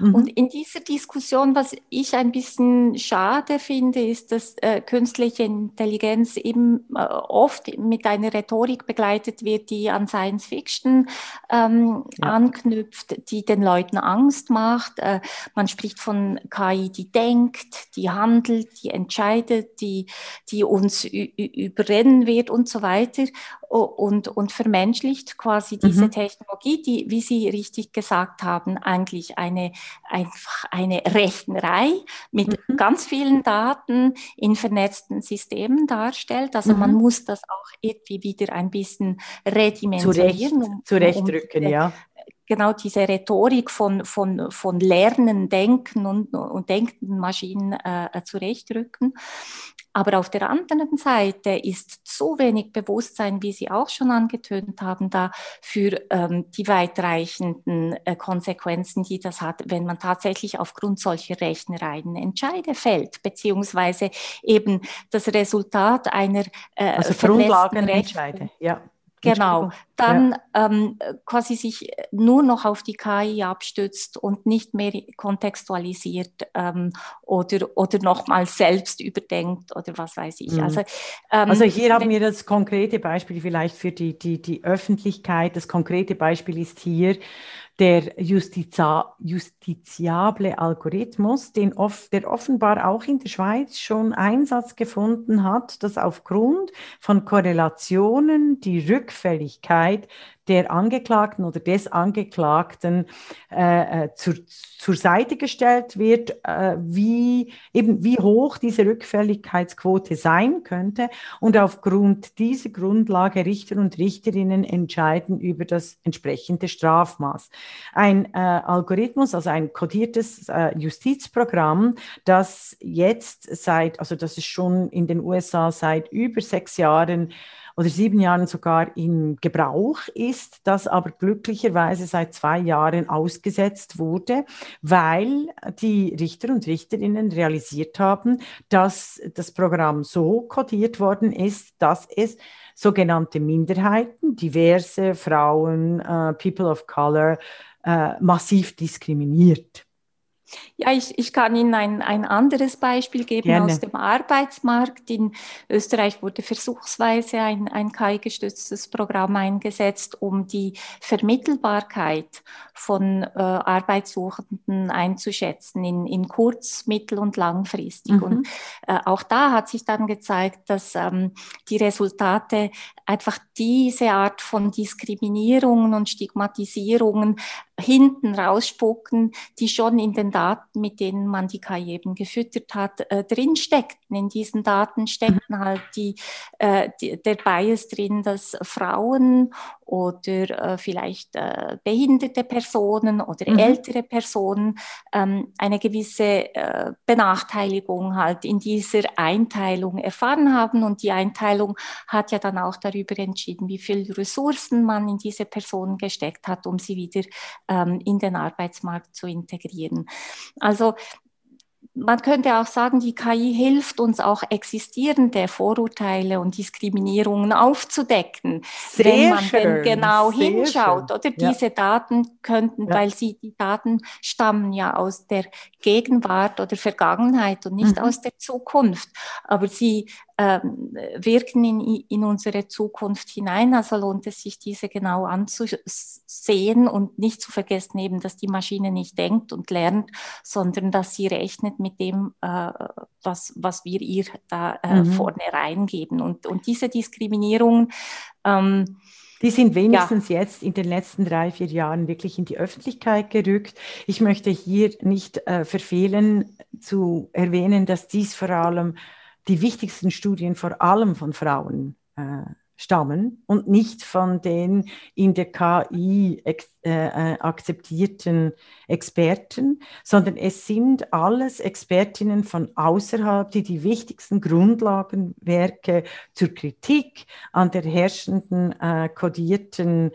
Mhm. Und in dieser Diskussion, was ich ein bisschen schade finde, ist, dass äh, künstliche Intelligenz eben äh, oft mit einer Rhetorik begleitet wird, die an Science Fiction ähm, ja. anknüpft, die den Leuten Angst macht. Äh, man spricht von KI, die denkt, die handelt, die entscheidet, die, die uns überrennen wird und so weiter und, und vermenschlicht quasi diese mhm. Technologie, die, wie Sie richtig gesagt haben, eigentlich eine, einfach eine Rechnerei mit mhm. ganz vielen Daten in vernetzten Systemen darstellt. Also mhm. man muss das auch irgendwie wieder ein bisschen redimensionieren. Zurecht, zurechtrücken, um, ja genau diese Rhetorik von, von, von Lernen, Denken und, und denkenden Maschinen äh, zurechtrücken. Aber auf der anderen Seite ist zu wenig Bewusstsein, wie Sie auch schon angetönt haben, da für ähm, die weitreichenden äh, Konsequenzen, die das hat, wenn man tatsächlich aufgrund solcher Rechnereien Entscheide fällt, beziehungsweise eben das Resultat einer äh, also Grundlagenentscheide, ja. Genau, dann ja. ähm, quasi sich nur noch auf die KI abstützt und nicht mehr kontextualisiert ähm, oder, oder nochmal selbst überdenkt oder was weiß ich. Mhm. Also, ähm, also hier haben wir das konkrete Beispiel vielleicht für die, die, die Öffentlichkeit. Das konkrete Beispiel ist hier der Justiza, justiziable Algorithmus, den off, der offenbar auch in der Schweiz schon Einsatz gefunden hat, dass aufgrund von Korrelationen die Rückfälligkeit der Angeklagten oder des Angeklagten äh, äh, zur, zur Seite gestellt wird, äh, wie eben wie hoch diese Rückfälligkeitsquote sein könnte. Und aufgrund dieser Grundlage Richter und Richterinnen entscheiden über das entsprechende Strafmaß. Ein äh, Algorithmus, also ein kodiertes äh, Justizprogramm, das jetzt seit, also das ist schon in den USA seit über sechs Jahren oder sieben Jahren sogar in Gebrauch ist, das aber glücklicherweise seit zwei Jahren ausgesetzt wurde, weil die Richter und Richterinnen realisiert haben, dass das Programm so kodiert worden ist, dass es sogenannte Minderheiten, diverse Frauen, uh, People of Color, uh, massiv diskriminiert. Ja, ich, ich kann Ihnen ein, ein anderes Beispiel geben Gerne. aus dem Arbeitsmarkt. In Österreich wurde versuchsweise ein, ein KI-gestütztes Programm eingesetzt, um die Vermittelbarkeit von äh, Arbeitssuchenden einzuschätzen in, in kurz-, mittel- und langfristig. Mhm. Und äh, auch da hat sich dann gezeigt, dass ähm, die Resultate einfach diese Art von Diskriminierungen und Stigmatisierungen hinten rausspucken, die schon in den Daten, mit denen man die KI eben gefüttert hat, äh, drin steckten. In diesen Daten steckten mhm. halt die, äh, die, der Bias drin, dass Frauen oder äh, vielleicht äh, behinderte Personen oder mhm. ältere Personen ähm, eine gewisse äh, Benachteiligung halt in dieser Einteilung erfahren haben. Und die Einteilung hat ja dann auch darüber entschieden, wie viel Ressourcen man in diese Personen gesteckt hat, um sie wieder ähm, in den Arbeitsmarkt zu integrieren. Also man könnte auch sagen, die KI hilft uns auch existierende Vorurteile und Diskriminierungen aufzudecken, Sehr wenn man schön. denn genau Sehr hinschaut. Schön. Oder diese ja. Daten könnten, ja. weil sie die Daten stammen ja aus der Gegenwart oder Vergangenheit und nicht mhm. aus der Zukunft. Aber sie ähm, wirken in, in unsere Zukunft hinein. Also lohnt es sich, diese genau anzusehen und nicht zu vergessen eben, dass die Maschine nicht denkt und lernt, sondern dass sie rechnet mit dem, äh, was, was wir ihr da äh, mhm. vorne reingeben. Und, und diese Diskriminierung, ähm, die sind wenigstens ja. jetzt in den letzten drei, vier Jahren wirklich in die Öffentlichkeit gerückt. Ich möchte hier nicht äh, verfehlen zu erwähnen, dass dies vor allem die wichtigsten Studien vor allem von Frauen äh, stammen und nicht von den in der KI äh, äh, akzeptierten Experten, sondern es sind alles Expertinnen von außerhalb, die die wichtigsten Grundlagenwerke zur Kritik an der herrschenden äh, kodierten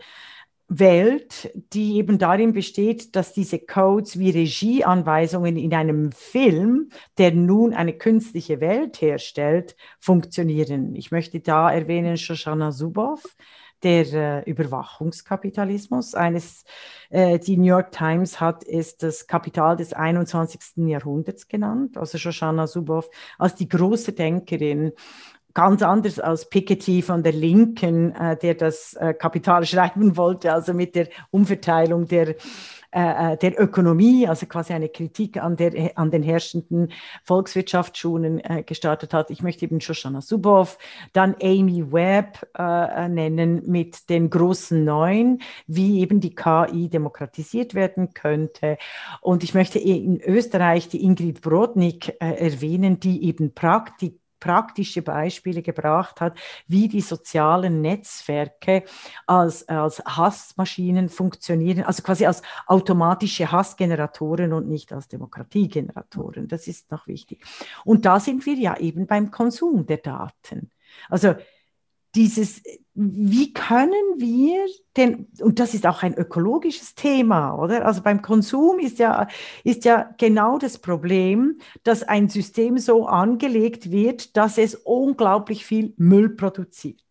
Welt, die eben darin besteht, dass diese Codes wie Regieanweisungen in einem Film, der nun eine künstliche Welt herstellt, funktionieren. Ich möchte da erwähnen Shoshana Zuboff, der äh, Überwachungskapitalismus. Eines, äh, die New York Times hat es das Kapital des 21. Jahrhunderts genannt. Also Shoshana Zuboff als die große Denkerin ganz anders als Piketty von der Linken, äh, der das äh, Kapital schreiben wollte, also mit der Umverteilung der, äh, äh, der Ökonomie, also quasi eine Kritik an, der, an den herrschenden Volkswirtschaftsschulen äh, gestartet hat. Ich möchte eben Shoshana Zuboff, dann Amy Webb äh, nennen mit den großen Neuen, wie eben die KI demokratisiert werden könnte. Und ich möchte in Österreich die Ingrid Brodnik erwähnen, die eben Praktik praktische Beispiele gebracht hat, wie die sozialen Netzwerke als, als Hassmaschinen funktionieren, also quasi als automatische Hassgeneratoren und nicht als Demokratiegeneratoren. Das ist noch wichtig. Und da sind wir ja eben beim Konsum der Daten. Also dieses, wie können wir denn, und das ist auch ein ökologisches Thema, oder? Also beim Konsum ist ja, ist ja genau das Problem, dass ein System so angelegt wird, dass es unglaublich viel Müll produziert.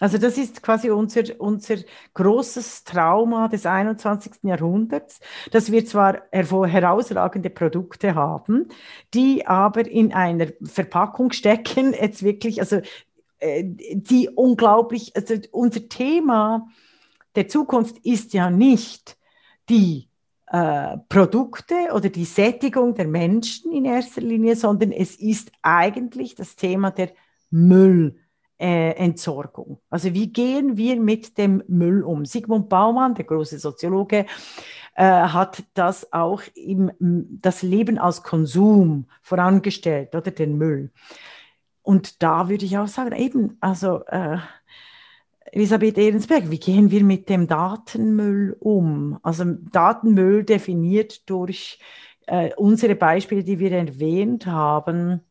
Also das ist quasi unser, unser großes Trauma des 21. Jahrhunderts, dass wir zwar herausragende Produkte haben, die aber in einer Verpackung stecken, <laughs> jetzt wirklich, also die unglaublich, also unser Thema der Zukunft ist ja nicht die äh, Produkte oder die Sättigung der Menschen in erster Linie, sondern es ist eigentlich das Thema der Müllentsorgung. Äh, also wie gehen wir mit dem Müll um? Sigmund Baumann, der große Soziologe, äh, hat das auch im das Leben als Konsum vorangestellt oder den Müll. Und da würde ich auch sagen, eben, also äh, Elisabeth Ehrensberg, wie gehen wir mit dem Datenmüll um? Also Datenmüll definiert durch äh, unsere Beispiele, die wir erwähnt haben,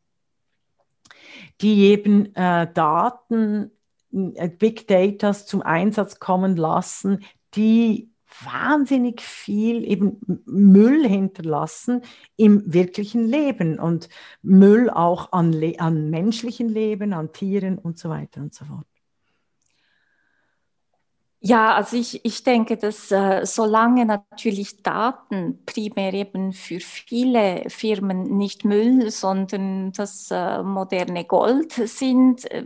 die eben äh, Daten, äh, Big Data zum Einsatz kommen lassen, die wahnsinnig viel eben Müll hinterlassen im wirklichen Leben und Müll auch an, an menschlichen Leben, an Tieren und so weiter und so fort. Ja, also ich, ich denke, dass äh, solange natürlich Daten primär eben für viele Firmen nicht Müll, sondern das äh, moderne Gold sind, äh,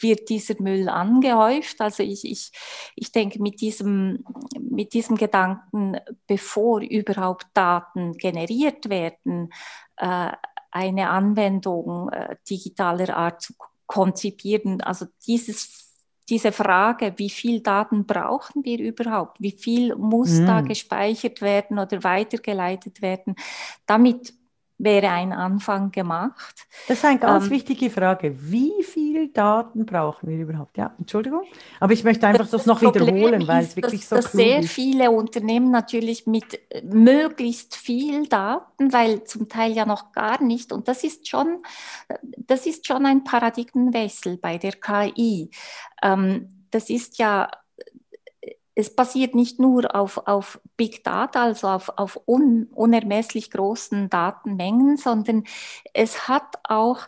wird dieser Müll angehäuft. Also ich, ich, ich denke, mit diesem, mit diesem Gedanken, bevor überhaupt Daten generiert werden, äh, eine Anwendung äh, digitaler Art zu konzipieren, also dieses diese Frage, wie viel Daten brauchen wir überhaupt? Wie viel muss mm. da gespeichert werden oder weitergeleitet werden? Damit wäre ein Anfang gemacht. Das ist eine ganz ähm, wichtige Frage. Wie viel Daten brauchen wir überhaupt? Ja, Entschuldigung. Aber ich möchte einfach das, das noch Problem wiederholen, weil es wirklich dass, so dass sehr ist. viele Unternehmen natürlich mit äh, möglichst viel Daten, weil zum Teil ja noch gar nicht, und das ist schon, das ist schon ein Paradigmenwechsel bei der KI. Ähm, das ist ja es basiert nicht nur auf, auf Big Data, also auf, auf un, unermesslich großen Datenmengen, sondern es hat auch,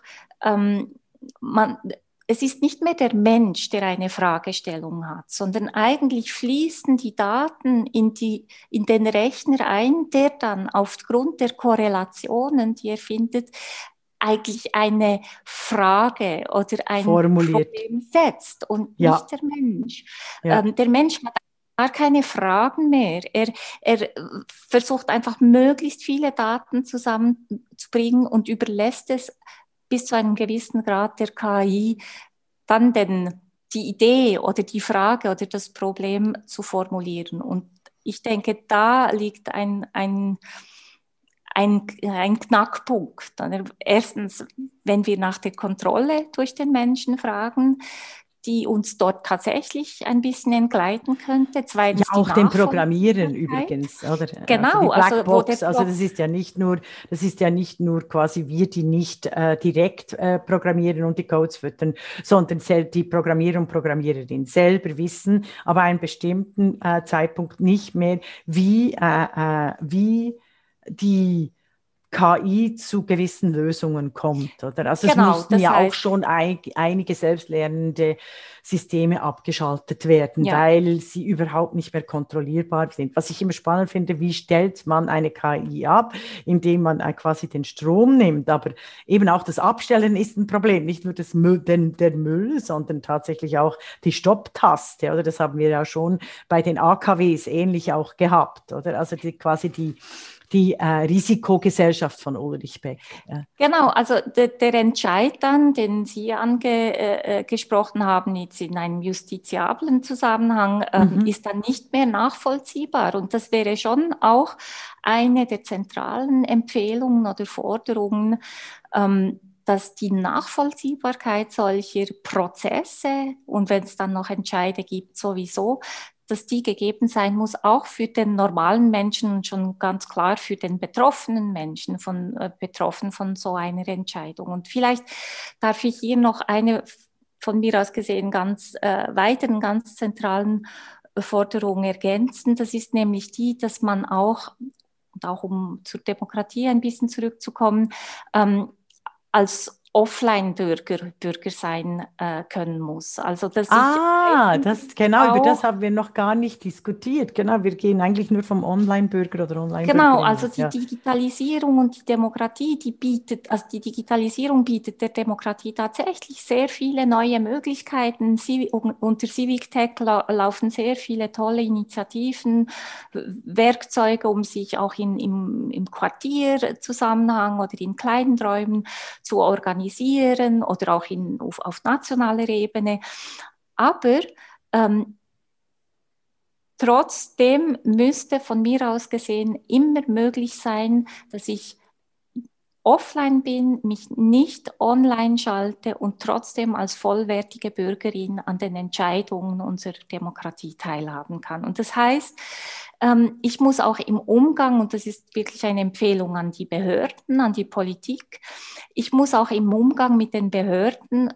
ähm, man, es ist nicht mehr der Mensch, der eine Fragestellung hat, sondern eigentlich fließen die Daten in, die, in den Rechner ein, der dann aufgrund der Korrelationen, die er findet, eigentlich eine Frage oder ein Formuliert. Problem setzt und Ja. nicht der Mensch. Ja. Ähm, der Mensch hat gar keine Fragen mehr. Er, er versucht einfach möglichst viele Daten zusammenzubringen und überlässt es bis zu einem gewissen Grad der KI dann den, die Idee oder die Frage oder das Problem zu formulieren. Und ich denke, da liegt ein, ein, ein, ein Knackpunkt. Erstens, wenn wir nach der Kontrolle durch den Menschen fragen, die uns dort tatsächlich ein bisschen entgleiten könnte. Zweitens ja, auch dem Programmieren übrigens, oder? Genau, also die Blackbox, also, also, das ist ja nicht nur, das ist ja nicht nur quasi wir, die nicht äh, direkt äh, programmieren und die Codes füttern, sondern die Programmierer und Programmiererin selber wissen, aber einen bestimmten äh, Zeitpunkt nicht mehr, wie, äh, äh, wie die KI zu gewissen Lösungen kommt. Oder? Also genau, es mussten ja heißt, auch schon ein, einige selbstlernende Systeme abgeschaltet werden, ja. weil sie überhaupt nicht mehr kontrollierbar sind. Was ich immer spannend finde, wie stellt man eine KI ab, indem man äh, quasi den Strom nimmt. Aber eben auch das Abstellen ist ein Problem. Nicht nur das Müll, den, der Müll, sondern tatsächlich auch die Stopptaste. Oder? Das haben wir ja schon bei den AKWs ähnlich auch gehabt. Oder? Also die, quasi die die äh, Risikogesellschaft von Ulrich Beck. Ja. Genau, also de, der Entscheid dann, den Sie angesprochen ange, äh, haben, jetzt in einem justiziablen Zusammenhang, äh, mhm. ist dann nicht mehr nachvollziehbar. Und das wäre schon auch eine der zentralen Empfehlungen oder Forderungen, ähm, dass die Nachvollziehbarkeit solcher Prozesse und wenn es dann noch Entscheide gibt, sowieso, dass die gegeben sein muss, auch für den normalen Menschen und schon ganz klar für den betroffenen Menschen, von, äh, betroffen von so einer Entscheidung. Und vielleicht darf ich hier noch eine von mir aus gesehen ganz äh, weiteren, ganz zentralen Forderung ergänzen. Das ist nämlich die, dass man auch, und auch um zur Demokratie ein bisschen zurückzukommen, ähm, als Offline-Bürger Bürger sein äh, können muss. Also das ah, das genau über das haben wir noch gar nicht diskutiert. Genau, wir gehen eigentlich nur vom Online-Bürger oder online Genau, also die ja. Digitalisierung und die Demokratie, die bietet, also die Digitalisierung bietet der Demokratie tatsächlich sehr viele neue Möglichkeiten. Sie, unter Civic Tech la laufen sehr viele tolle Initiativen, Werkzeuge, um sich auch in, im, im Quartierzusammenhang oder in kleinen Räumen zu organisieren organisieren oder auch in, auf, auf nationaler Ebene. Aber ähm, trotzdem müsste von mir aus gesehen immer möglich sein, dass ich offline bin, mich nicht online schalte und trotzdem als vollwertige Bürgerin an den Entscheidungen unserer Demokratie teilhaben kann. Und das heißt, ähm, ich muss auch im Umgang, und das ist wirklich eine Empfehlung an die Behörden, an die Politik, ich muss auch im Umgang mit den Behörden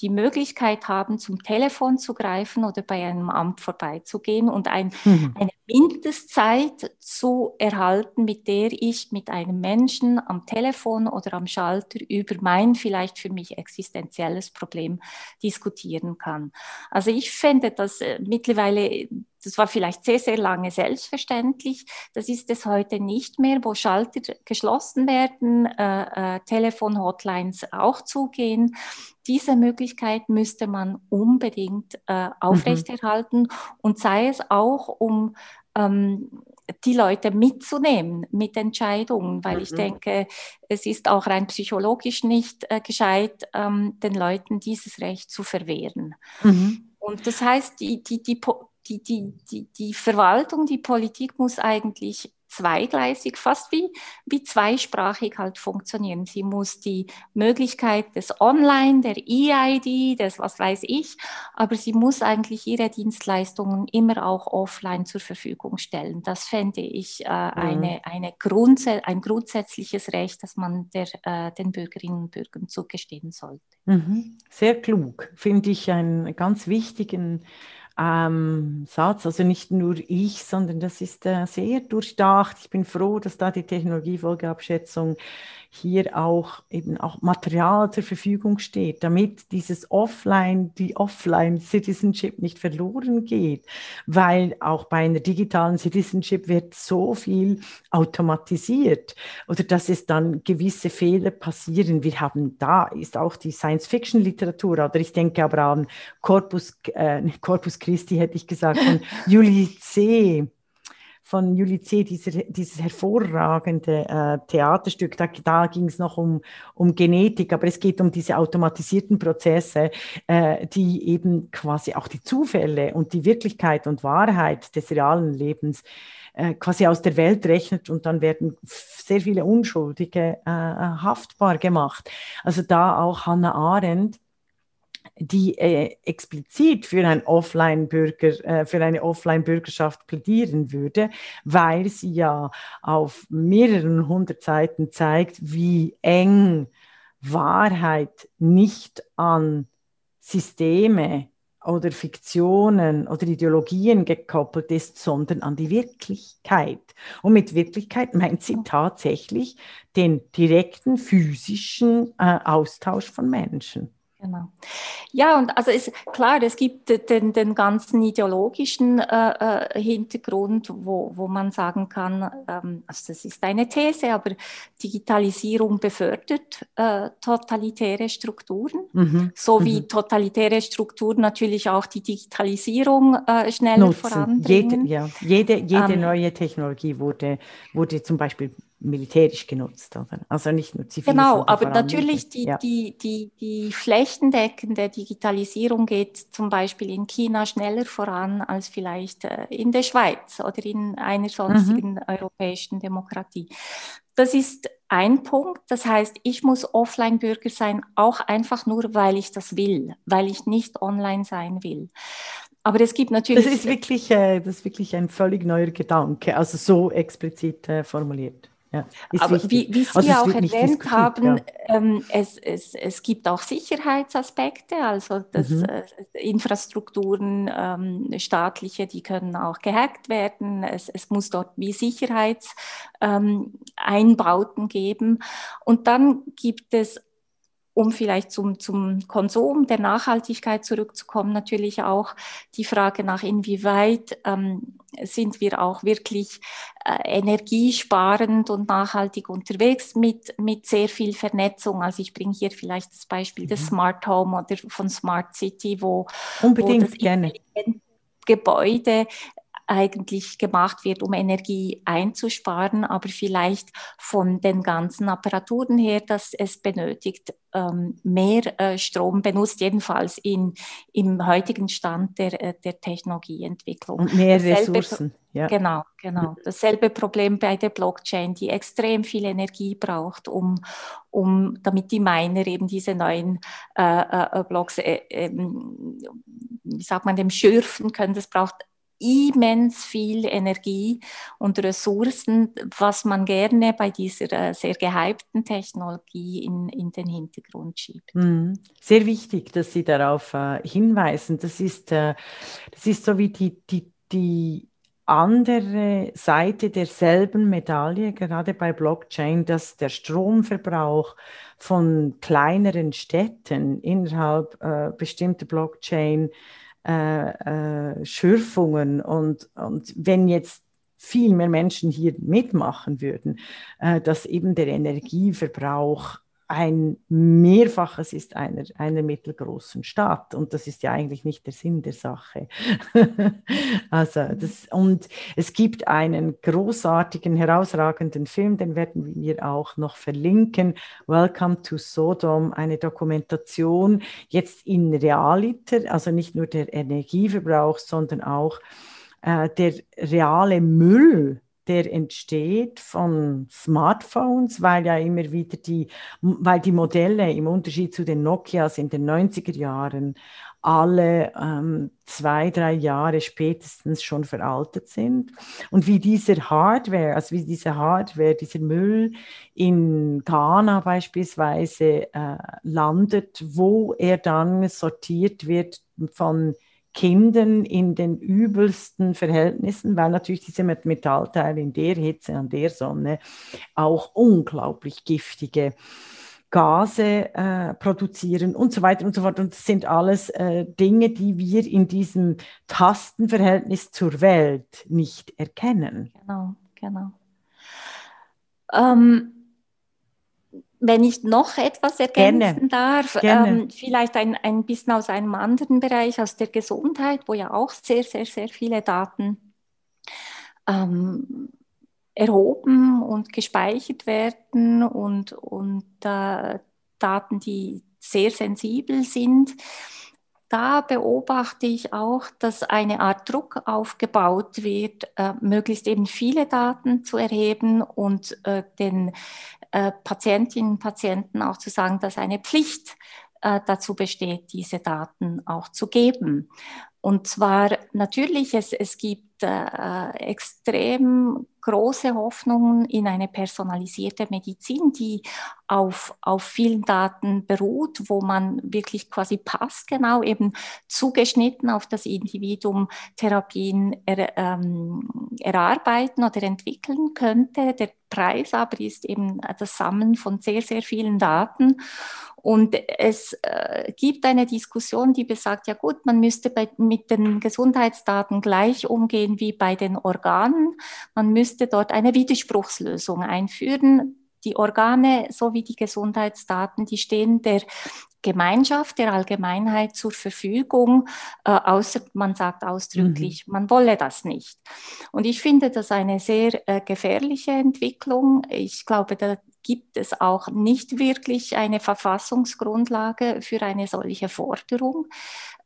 die Möglichkeit haben, zum Telefon zu greifen oder bei einem Amt vorbeizugehen und ein, mhm. eine Mindestzeit zu erhalten, mit der ich mit einem Menschen am Telefon oder am Schalter über mein vielleicht für mich existenzielles Problem diskutieren kann. Also ich fände das äh, mittlerweile das war vielleicht sehr, sehr lange selbstverständlich. Das ist es heute nicht mehr, wo Schalter geschlossen werden, äh, äh, Telefon-Hotlines auch zugehen. Diese Möglichkeit müsste man unbedingt äh, aufrechterhalten mhm. und sei es auch, um ähm, die Leute mitzunehmen mit Entscheidungen, weil mhm. ich denke, es ist auch rein psychologisch nicht äh, gescheit, ähm, den Leuten dieses Recht zu verwehren. Mhm. Und das heißt, die, die, die, die, die, die, die Verwaltung, die Politik muss eigentlich zweigleisig, fast wie, wie zweisprachig halt funktionieren. Sie muss die Möglichkeit des Online, der EID, des was weiß ich, aber sie muss eigentlich ihre Dienstleistungen immer auch offline zur Verfügung stellen. Das fände ich äh, mhm. eine, eine Grundsä ein grundsätzliches Recht, das man der, äh, den Bürgerinnen und Bürgern zugestehen sollte. Mhm. Sehr klug, finde ich einen ganz wichtigen ähm, Satz. Also nicht nur ich, sondern das ist äh, sehr durchdacht. Ich bin froh, dass da die Technologiefolgeabschätzung hier auch eben auch Material zur Verfügung steht, damit dieses Offline, die Offline-Citizenship nicht verloren geht, weil auch bei einer digitalen Citizenship wird so viel automatisiert oder dass es dann gewisse Fehler passieren. Wir haben da ist auch die Science-Fiction-Literatur oder ich denke aber an Corpus, äh, Corpus Christi hätte ich gesagt, von <laughs> Julie C von Julie C., diese, dieses hervorragende äh, Theaterstück, da, da ging es noch um, um Genetik, aber es geht um diese automatisierten Prozesse, äh, die eben quasi auch die Zufälle und die Wirklichkeit und Wahrheit des realen Lebens äh, quasi aus der Welt rechnet und dann werden sehr viele Unschuldige äh, haftbar gemacht. Also da auch Hannah Arendt die äh, explizit für, ein Offline-Bürger, äh, für eine Offline-Bürgerschaft plädieren würde, weil sie ja auf mehreren hundert Seiten zeigt, wie eng Wahrheit nicht an Systeme oder Fiktionen oder Ideologien gekoppelt ist, sondern an die Wirklichkeit. Und mit Wirklichkeit meint sie tatsächlich den direkten physischen äh, Austausch von Menschen. Genau. Ja, und also ist klar, es gibt den, den ganzen ideologischen äh, äh, Hintergrund, wo, wo man sagen kann, ähm, also das ist eine These, aber Digitalisierung befördert äh, totalitäre Strukturen, mhm. so wie mhm. totalitäre Strukturen natürlich auch die Digitalisierung äh, schneller Nutzen. voranbringen. Jede, ja, jede, jede ähm, neue Technologie wurde, wurde zum Beispiel militärisch genutzt, oder? Also nicht nur zivil. Genau, aber natürlich die, ja. die, die, die flächendeckende Digitalisierung geht zum Beispiel in China schneller voran als vielleicht äh, in der Schweiz oder in einer sonstigen mhm. europäischen Demokratie. Das ist ein Punkt. Das heißt, ich muss Offline-Bürger sein, auch einfach nur, weil ich das will, weil ich nicht online sein will. Aber es gibt natürlich. Das ist wirklich, äh, das ist wirklich ein völlig neuer Gedanke, also so explizit äh, formuliert. Ja, Aber wie, wie, Sie also auch erwähnt haben, ja. ähm, es, es, es gibt auch Sicherheitsaspekte, also dass mhm. äh, Infrastrukturen, ähm, staatliche, die können auch gehackt werden. Es, es muss dort wie Sicherheitseinbauten ähm, geben. Und dann gibt es um vielleicht zum, zum Konsum der Nachhaltigkeit zurückzukommen, natürlich auch die Frage nach, inwieweit ähm, sind wir auch wirklich äh, energiesparend und nachhaltig unterwegs mit, mit sehr viel Vernetzung. Also ich bringe hier vielleicht das Beispiel mhm. des Smart Home oder von Smart City, wo, Unbedingt, wo das gerne. Gebäude eigentlich gemacht wird, um Energie einzusparen, aber vielleicht von den ganzen Apparaturen her, dass es benötigt, ähm, mehr äh, Strom benutzt, jedenfalls in, im heutigen Stand der, äh, der Technologieentwicklung. Und mehr Dasselbe, Ressourcen. Ja. Genau, genau. Dasselbe Problem bei der Blockchain, die extrem viel Energie braucht, um, um damit die Miner eben diese neuen äh, äh, Blocks, äh, ähm, wie sagt man, dem schürfen können. Das braucht immens viel Energie und Ressourcen, was man gerne bei dieser äh, sehr gehypten Technologie in, in den Hintergrund schiebt. Mhm. Sehr wichtig, dass Sie darauf äh, hinweisen. Das ist, äh, das ist so wie die, die, die andere Seite derselben Medaille, gerade bei Blockchain, dass der Stromverbrauch von kleineren Städten innerhalb bestimmter Blockchain äh, äh, Schürfungen und, und wenn jetzt viel mehr Menschen hier mitmachen würden, äh, dass eben der Energieverbrauch ein Mehrfaches ist einer, einer mittelgroßen Stadt. Und das ist ja eigentlich nicht der Sinn der Sache. <laughs> also das, und es gibt einen großartigen, herausragenden Film, den werden wir auch noch verlinken. Welcome to Sodom, eine Dokumentation jetzt in Realiter, also nicht nur der Energieverbrauch, sondern auch äh, der reale Müll der entsteht von Smartphones, weil ja immer wieder die, weil die Modelle im Unterschied zu den Nokias in den 90er Jahren alle ähm, zwei, drei Jahre spätestens schon veraltet sind. Und wie diese Hardware, also wie diese Hardware, dieser Müll in Ghana beispielsweise äh, landet, wo er dann sortiert wird von Kindern in den übelsten Verhältnissen, weil natürlich diese Metallteile in der Hitze an der Sonne auch unglaublich giftige Gase äh, produzieren und so weiter und so fort. Und das sind alles äh, Dinge, die wir in diesem Tastenverhältnis zur Welt nicht erkennen. Genau, genau. Ähm, wenn ich noch etwas ergänzen Gerne. darf, Gerne. Ähm, vielleicht ein, ein bisschen aus einem anderen Bereich, aus der Gesundheit, wo ja auch sehr, sehr, sehr viele Daten ähm, erhoben und gespeichert werden und, und äh, Daten, die sehr sensibel sind. Da beobachte ich auch, dass eine Art Druck aufgebaut wird, äh, möglichst eben viele Daten zu erheben und äh, den äh, Patientinnen und Patienten auch zu sagen, dass eine Pflicht äh, dazu besteht, diese Daten auch zu geben. Und zwar natürlich, es, es gibt äh, extrem große Hoffnungen in eine personalisierte Medizin, die auf, auf vielen Daten beruht, wo man wirklich quasi passgenau eben zugeschnitten auf das Individuum Therapien er, ähm, erarbeiten oder entwickeln könnte. Der Preis aber ist eben das Sammeln von sehr, sehr vielen Daten. Und es äh, gibt eine Diskussion, die besagt, ja gut, man müsste bei, mit den Gesundheitsdaten gleich umgehen wie bei den Organen. Man müsste dort eine Widerspruchslösung einführen. Die Organe sowie die Gesundheitsdaten, die stehen der Gemeinschaft, der Allgemeinheit zur Verfügung, äh, außer man sagt ausdrücklich, mhm. man wolle das nicht. Und ich finde das eine sehr äh, gefährliche Entwicklung. Ich glaube, da gibt es auch nicht wirklich eine Verfassungsgrundlage für eine solche Forderung.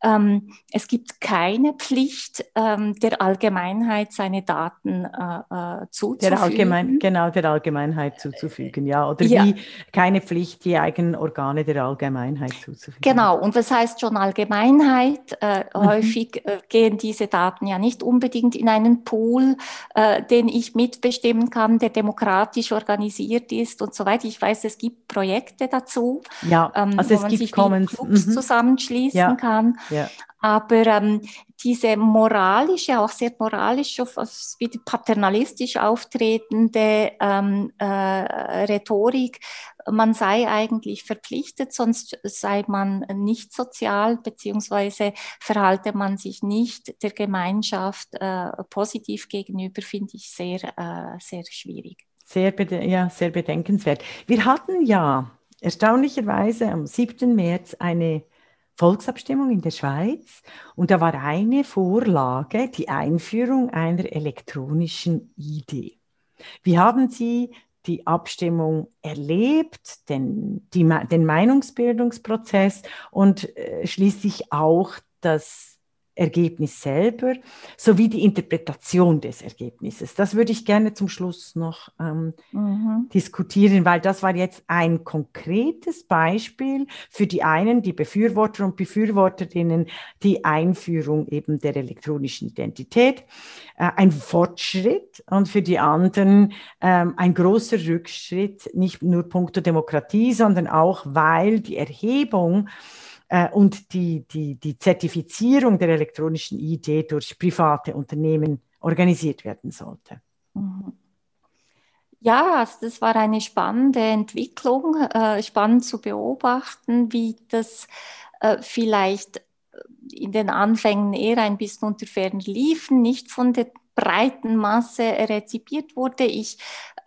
Ähm, es gibt keine Pflicht ähm, der Allgemeinheit, seine Daten äh, äh, zuzufügen. Der Allgemein, genau, der Allgemeinheit zuzufügen, ja. Oder ja. wie keine Pflicht, die eigenen Organe der Allgemeinheit zuzufügen. Genau, und was heißt schon Allgemeinheit? Äh, mhm. Häufig äh, gehen diese Daten ja nicht unbedingt in einen Pool, äh, den ich mitbestimmen kann, der demokratisch organisiert ist und so weiter. Ich weiß, es gibt Projekte dazu, ja, ähm, also wo man sich Commons. Mhm. zusammenschließen ja. kann. Ja. Aber ähm, diese moralische, auch sehr moralische, wie paternalistisch auftretende ähm, äh, Rhetorik, man sei eigentlich verpflichtet, sonst sei man nicht sozial, beziehungsweise verhalte man sich nicht der Gemeinschaft äh, positiv gegenüber, finde ich sehr, äh, sehr schwierig. Sehr, ja, sehr bedenkenswert. Wir hatten ja erstaunlicherweise am 7. März eine Volksabstimmung in der Schweiz und da war eine Vorlage die Einführung einer elektronischen ID. Wie haben Sie die Abstimmung erlebt, den, die, den Meinungsbildungsprozess und äh, schließlich auch das Ergebnis selber sowie die Interpretation des Ergebnisses. Das würde ich gerne zum Schluss noch ähm, mhm. diskutieren, weil das war jetzt ein konkretes Beispiel für die einen, die Befürworter und Befürworterinnen, die Einführung eben der elektronischen Identität, äh, ein Fortschritt und für die anderen äh, ein großer Rückschritt, nicht nur punkto Demokratie, sondern auch, weil die Erhebung und die, die, die Zertifizierung der elektronischen Idee durch private Unternehmen organisiert werden sollte. Mhm. Ja, also das war eine spannende Entwicklung, äh, spannend zu beobachten, wie das äh, vielleicht in den Anfängen eher ein bisschen unter Fernen liefen, nicht von der breiten Masse rezipiert wurde. Ich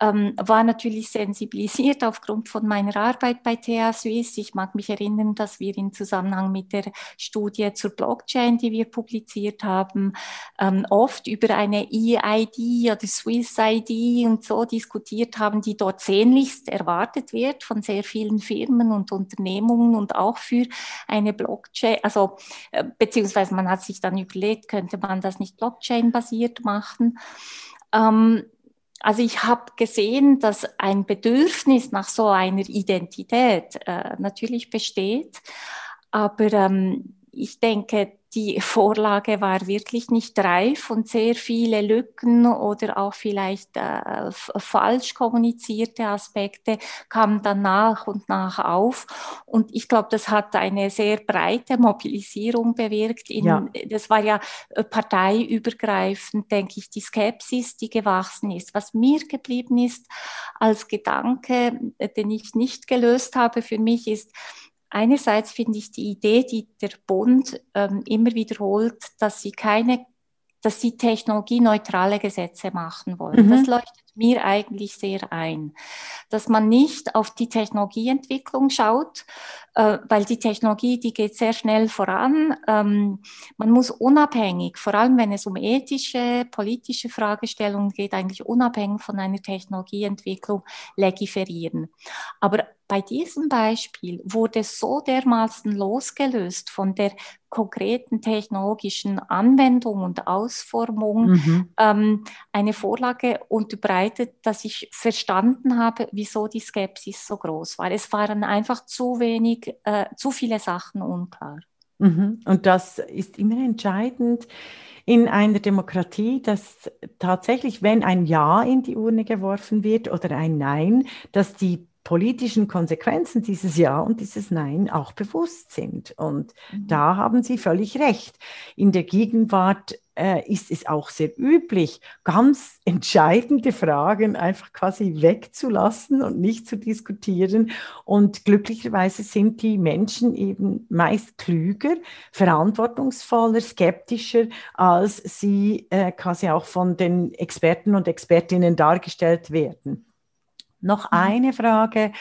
ähm, war natürlich sensibilisiert aufgrund von meiner Arbeit bei TH Suisse. Ich mag mich erinnern, dass wir in Zusammenhang mit der Studie zur Blockchain, die wir publiziert haben, ähm, oft über eine EID oder Swiss ID und so diskutiert haben, die dort sehnlichst erwartet wird von sehr vielen Firmen und Unternehmungen und auch für eine Blockchain. Also äh, beziehungsweise man hat sich dann überlegt, könnte man das nicht Blockchain-basiert machen. Ähm, also ich habe gesehen, dass ein Bedürfnis nach so einer Identität äh, natürlich besteht, aber ähm, ich denke, die Vorlage war wirklich nicht reif und sehr viele Lücken oder auch vielleicht äh, falsch kommunizierte Aspekte kamen dann nach und nach auf. Und ich glaube, das hat eine sehr breite Mobilisierung bewirkt. In, ja. Das war ja äh, parteiübergreifend, denke ich, die Skepsis, die gewachsen ist. Was mir geblieben ist als Gedanke, äh, den ich nicht gelöst habe für mich, ist, Einerseits finde ich die Idee, die der Bund ähm, immer wiederholt, dass sie keine, dass sie technologieneutrale Gesetze machen wollen. Mhm. Das leuchtet mir eigentlich sehr ein, dass man nicht auf die Technologieentwicklung schaut, äh, weil die Technologie, die geht sehr schnell voran. Ähm, man muss unabhängig, vor allem wenn es um ethische, politische Fragestellungen geht, eigentlich unabhängig von einer Technologieentwicklung legiferieren. Aber bei diesem Beispiel wurde so dermaßen losgelöst von der konkreten technologischen Anwendung und Ausformung mhm. ähm, eine Vorlage unterbreitet, dass ich verstanden habe, wieso die Skepsis so groß war. Es waren einfach zu wenig, äh, zu viele Sachen unklar. Mhm. Und das ist immer entscheidend in einer Demokratie, dass tatsächlich, wenn ein Ja in die Urne geworfen wird oder ein Nein, dass die politischen Konsequenzen dieses Ja und dieses Nein auch bewusst sind. Und mhm. da haben Sie völlig recht. In der Gegenwart äh, ist es auch sehr üblich, ganz entscheidende Fragen einfach quasi wegzulassen und nicht zu diskutieren. Und glücklicherweise sind die Menschen eben meist klüger, verantwortungsvoller, skeptischer, als sie äh, quasi auch von den Experten und Expertinnen dargestellt werden. Noch mhm. eine Frage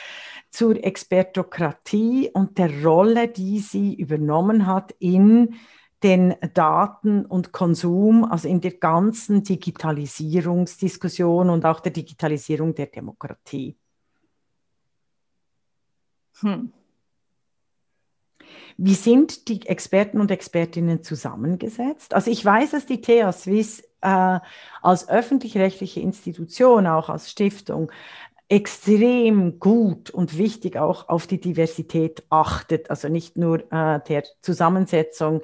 zur Expertokratie und der Rolle, die sie übernommen hat in den Daten- und Konsum, also in der ganzen Digitalisierungsdiskussion und auch der Digitalisierung der Demokratie. Hm. Wie sind die Experten und Expertinnen zusammengesetzt? Also ich weiß, dass die TH Swiss äh, als öffentlich-rechtliche Institution, auch als Stiftung, extrem gut und wichtig auch auf die Diversität achtet, also nicht nur äh, der Zusammensetzung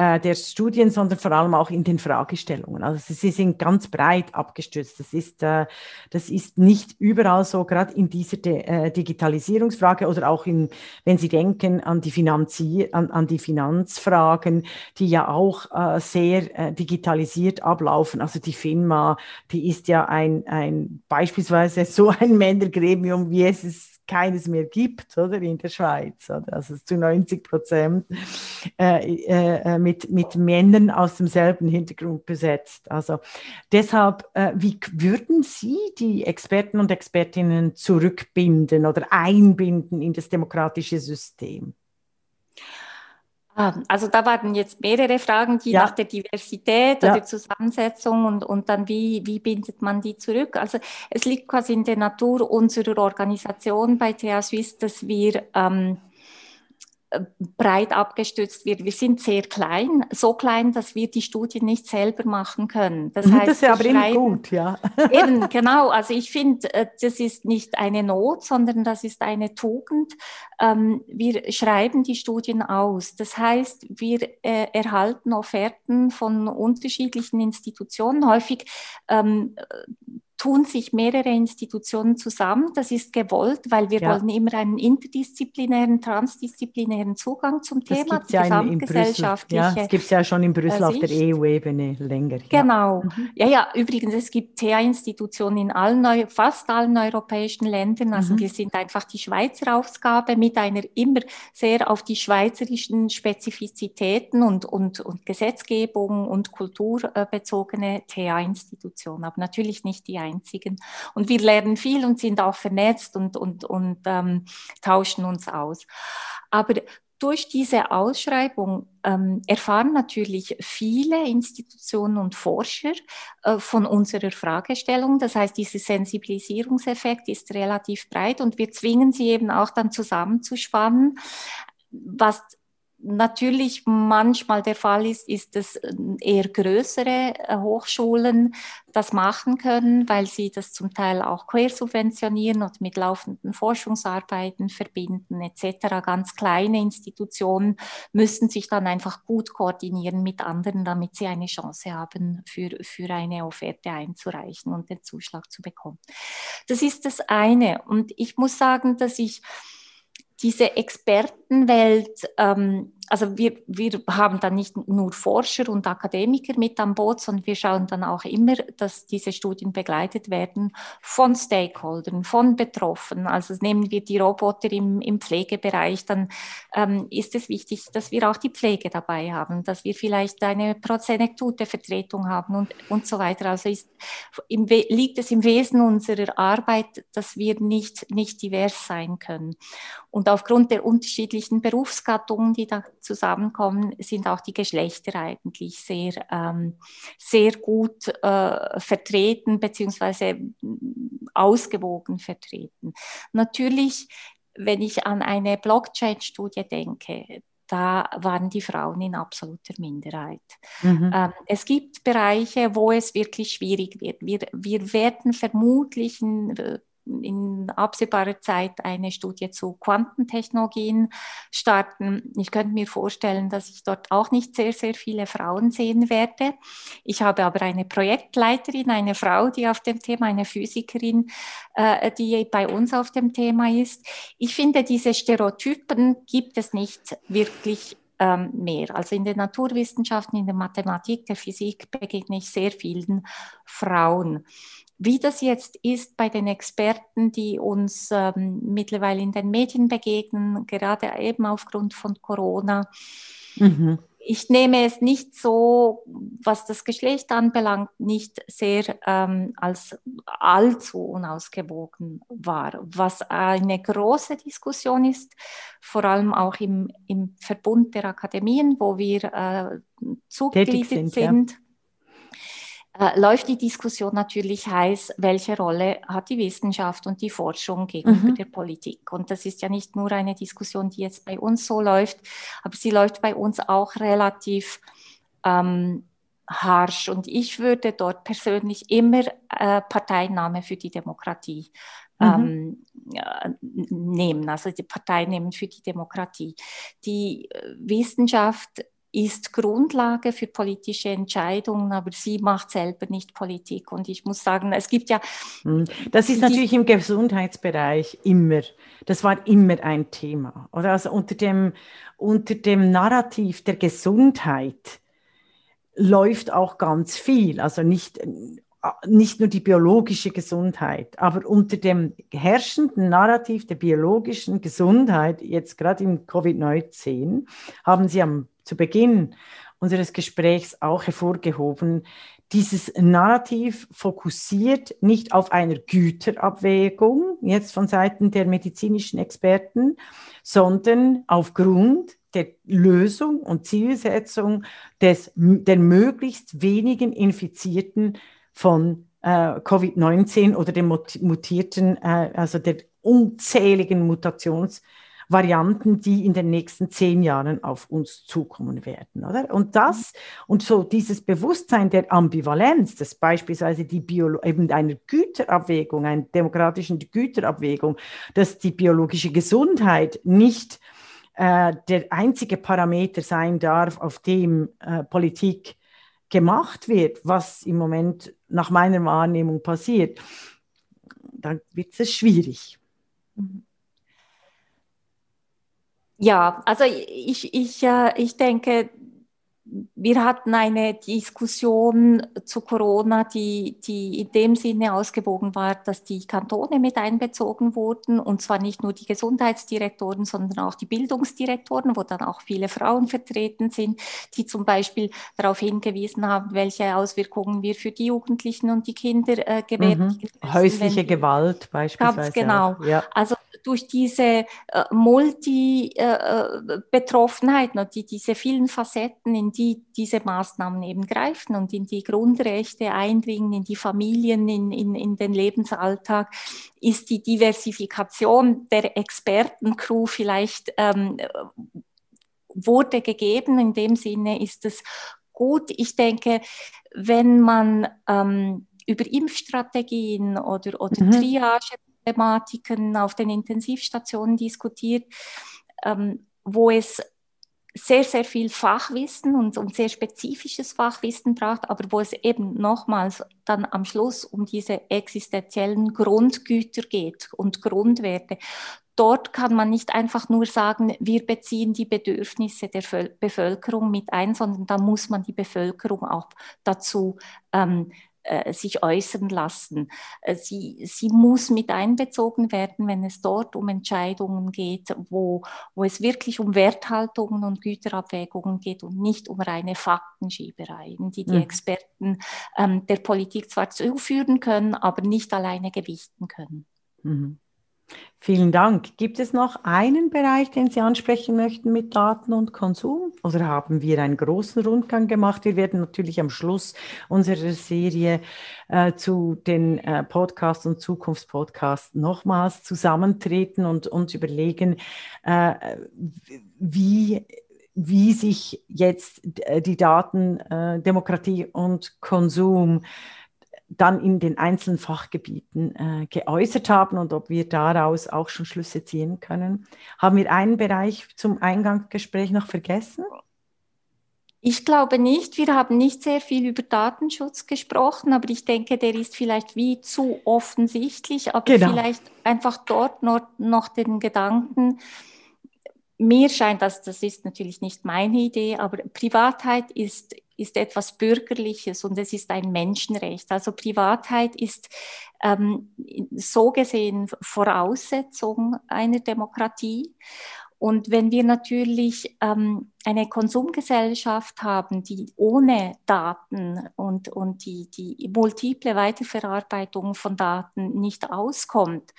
äh, der Studien, sondern vor allem auch in den Fragestellungen. Also sie sind ganz breit abgestützt. Das ist, äh, das ist nicht überall so, gerade in dieser äh, Digitalisierungsfrage oder auch in, wenn Sie denken an die, Finanzier an, an die Finanzfragen, die ja auch sehr digitalisiert ablaufen. Also die FINMA, die ist ja ein, ein beispielsweise so ein Männergremium, wie es es keines mehr gibt, oder in der Schweiz, oder? also zu 90 Prozent äh, äh, mit, mit Männern aus demselben Hintergrund besetzt. Also deshalb, äh, wie würden Sie die Experten und Expertinnen zurückbinden oder einbinden in das demokratische System? Ah, also da waren jetzt mehrere Fragen, die ja. nach der Diversität ja. oder Zusammensetzung und, und dann wie, wie bindet man die zurück. Also es liegt quasi in der Natur unserer Organisation bei TH Swiss, dass wir ähm, breit abgestützt wird. Wir sind sehr klein, so klein, dass wir die Studien nicht selber machen können. Das, heißt, das ist ja aber immer gut, ja. <laughs> Eben, genau. Also ich finde, äh, das ist nicht eine Not, sondern das ist eine Tugend. Ähm, wir schreiben die Studien aus. Das heißt, wir äh, erhalten Offerten von unterschiedlichen Institutionen. Häufig ähm, tun sich mehrere Institutionen zusammen. Das ist gewollt, weil wir ja. wollen immer einen interdisziplinären, transdisziplinären Zugang zum das Thema, ja gesamtgesellschaftliche. Ja, das gibt es ja schon in Brüssel auf der EU-Ebene länger. Genau. Mhm. Ja, ja, übrigens, es gibt TH-Institutionen in allen, fast allen europäischen Ländern. Also mhm. wir sind einfach die Schweizer Ausgabe mit einer immer sehr auf die schweizerischen Spezifizitäten und, und, und Gesetzgebung und Kultur bezogene TH-Institution, aber natürlich nicht die einzigen. Und wir lernen viel und sind auch vernetzt und, und, und ähm, tauschen uns aus. Aber durch diese Ausschreibung ähm, erfahren natürlich viele Institutionen und Forscher äh, von unserer Fragestellung. Das heißt, dieser Sensibilisierungseffekt ist relativ breit und wir zwingen sie eben auch dann zusammenzuspannen, was natürlich manchmal der Fall ist, ist es äh, eher größere äh, Hochschulen das machen können, weil sie das zum Teil auch quersubventionieren und mit laufenden Forschungsarbeiten verbinden etc. Ganz kleine Institutionen müssen sich dann einfach gut koordinieren mit anderen, damit sie eine Chance haben, für, für eine Offerte einzureichen und den Zuschlag zu bekommen. Das ist das eine. Und ich muss sagen, dass ich diese Expertenwelt, ähm, also wir, wir haben dann nicht nur Forscher und Akademiker mit an Boot, sondern wir schauen dann auch immer, dass diese Studien begleitet werden von Stakeholdern, von Betroffenen. Also nehmen wir die Roboter im, im Pflegebereich, dann ähm, ist es wichtig, dass wir auch die Pflege dabei haben, dass wir vielleicht eine Prozenektote-Vertretung haben und, und so weiter. Also ist, im, liegt es im Wesen unserer Arbeit, dass wir nicht, nicht divers sein können. Und aufgrund der unterschiedlichen Berufsgattungen, die da zusammenkommen, sind auch die Geschlechter eigentlich sehr, ähm, sehr gut äh, vertreten beziehungsweise mm, ausgewogen vertreten. Natürlich, wenn ich an eine Blockchain-Studie denke, da waren die Frauen in absoluter Minderheit. Mhm. Ähm, es gibt Bereiche, wo es wirklich schwierig wird. Wir, wir werden vermutlich in äh, in absehbarer Zeit eine Studie zu Quantentechnologien starten. Ich könnte mir vorstellen, dass ich dort auch nicht sehr, sehr viele Frauen sehen werde. Ich habe aber eine Projektleiterin, eine Frau, die auf dem Thema, eine Physikerin, äh, die bei uns auf dem Thema ist. Ich finde, diese Stereotypen gibt es nicht wirklich ähm, mehr. Also in den Naturwissenschaften, in der Mathematik, der Physik begegne ich sehr vielen Frauen. Wie das jetzt ist bei den Experten, die uns ähm, mittlerweile in den Medien begegnen, gerade eben aufgrund von Corona. Mhm. Ich nehme es nicht so, was das Geschlecht anbelangt, nicht sehr ähm, als allzu unausgewogen wahr. Was eine große Diskussion ist, vor allem auch im, im Verbund der Akademien, wo wir äh, zugegliedert sind. sind ja läuft die Diskussion natürlich heiß, welche Rolle hat die Wissenschaft und die Forschung gegenüber mhm. der Politik. Und das ist ja nicht nur eine Diskussion, die jetzt bei uns so läuft, aber sie läuft bei uns auch relativ ähm, harsch. Und ich würde dort persönlich immer äh, Parteinahme für die Demokratie mhm. ähm, nehmen, also die Partei nehmen für die Demokratie. Die äh, Wissenschaft ist Grundlage für politische Entscheidungen, aber sie macht selber nicht Politik. Und ich muss sagen, es gibt ja. Hm. Das ist natürlich im Gesundheitsbereich immer, das war immer ein Thema. Oder also unter dem, unter dem Narrativ der Gesundheit läuft auch ganz viel. Also nicht, nicht nur die biologische Gesundheit, aber unter dem herrschenden Narrativ der biologischen Gesundheit, jetzt gerade im Covid-19, haben Sie am zu Beginn unseres Gesprächs auch hervorgehoben, dieses Narrativ fokussiert nicht auf einer Güterabwägung, jetzt von Seiten der medizinischen Experten, sondern aufgrund der Lösung und Zielsetzung des, der möglichst wenigen Infizierten von äh, Covid-19 oder den mutierten, äh, also der unzähligen Mutations- Varianten, die in den nächsten zehn Jahren auf uns zukommen werden, oder? Und das und so dieses Bewusstsein der Ambivalenz, das beispielsweise die Biolo eben eine Güterabwägung, eine demokratische Güterabwägung, dass die biologische Gesundheit nicht äh, der einzige Parameter sein darf, auf dem äh, Politik gemacht wird, was im Moment nach meiner Wahrnehmung passiert, dann wird es schwierig. Ja, also ich, ich, äh, ich denke, wir hatten eine Diskussion zu Corona, die, die in dem Sinne ausgewogen war, dass die Kantone mit einbezogen wurden und zwar nicht nur die Gesundheitsdirektoren, sondern auch die Bildungsdirektoren, wo dann auch viele Frauen vertreten sind, die zum Beispiel darauf hingewiesen haben, welche Auswirkungen wir für die Jugendlichen und die Kinder äh, gewähren. Mhm. Häusliche Gewalt beispielsweise. Ganz genau. Ja. Also durch diese äh, Multi-Betroffenheit, äh, äh die, diese vielen Facetten, in die diese Maßnahmen eben greifen und in die Grundrechte eindringen, in die Familien, in, in, in den Lebensalltag, ist die Diversifikation der Expertencrew vielleicht ähm, wurde gegeben. In dem Sinne ist es gut. Ich denke, wenn man ähm, über Impfstrategien oder, oder mhm. Triage-Thematiken auf den Intensivstationen diskutiert, ähm, wo es sehr, sehr viel Fachwissen und, und sehr spezifisches Fachwissen braucht, aber wo es eben nochmals dann am Schluss um diese existenziellen Grundgüter geht und Grundwerte. Dort kann man nicht einfach nur sagen, wir beziehen die Bedürfnisse der Bevölkerung mit ein, sondern da muss man die Bevölkerung auch dazu ähm, äh, sich äußern lassen. Äh, sie, sie muss mit einbezogen werden, wenn es dort um Entscheidungen geht, wo, wo es wirklich um Werthaltungen und Güterabwägungen geht und nicht um reine Faktenschiebereien, die die mhm. Experten ähm, der Politik zwar zuführen können, aber nicht alleine gewichten können. Mhm. Vielen Dank. Gibt es noch einen Bereich, den Sie ansprechen möchten mit Daten und Konsum? Oder haben wir einen großen Rundgang gemacht? Wir werden natürlich am Schluss unserer Serie äh, zu den äh, Podcasts und Zukunftspodcasts nochmals zusammentreten und uns überlegen, äh, wie wie sich jetzt äh, die Daten, äh, Demokratie und Konsum dann in den einzelnen Fachgebieten äh, geäußert haben und ob wir daraus auch schon Schlüsse ziehen können. Haben wir einen Bereich zum Eingangsgespräch noch vergessen? Ich glaube nicht. Wir haben nicht sehr viel über Datenschutz gesprochen, aber ich denke, der ist vielleicht wie zu offensichtlich, aber genau. vielleicht einfach dort noch, noch den Gedanken, mir scheint das, das ist natürlich nicht meine Idee, aber Privatheit ist, ist etwas Bürgerliches und es ist ein Menschenrecht. Also Privatheit ist ähm, so gesehen Voraussetzung einer Demokratie. Und wenn wir natürlich ähm, eine Konsumgesellschaft haben, die ohne Daten und, und die, die multiple Weiterverarbeitung von Daten nicht auskommt,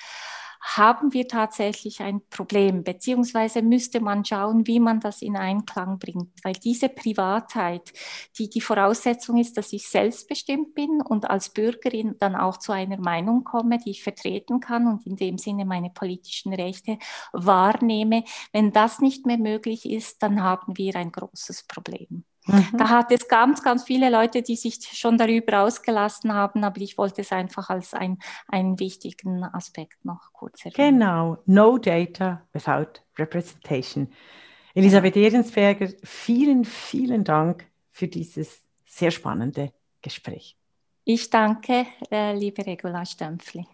haben wir tatsächlich ein Problem, beziehungsweise müsste man schauen, wie man das in Einklang bringt, weil diese Privatheit, die die Voraussetzung ist, dass ich selbstbestimmt bin und als Bürgerin dann auch zu einer Meinung komme, die ich vertreten kann und in dem Sinne meine politischen Rechte wahrnehme. Wenn das nicht mehr möglich ist, dann haben wir ein großes Problem. Mhm. Da hat es ganz, ganz viele Leute, die sich schon darüber ausgelassen haben, aber ich wollte es einfach als ein, einen wichtigen Aspekt noch kurz erwähnen. Genau, no data without representation. Elisabeth Ehrensberger, vielen, vielen Dank für dieses sehr spannende Gespräch. Ich danke, äh, liebe Regula Stempfli.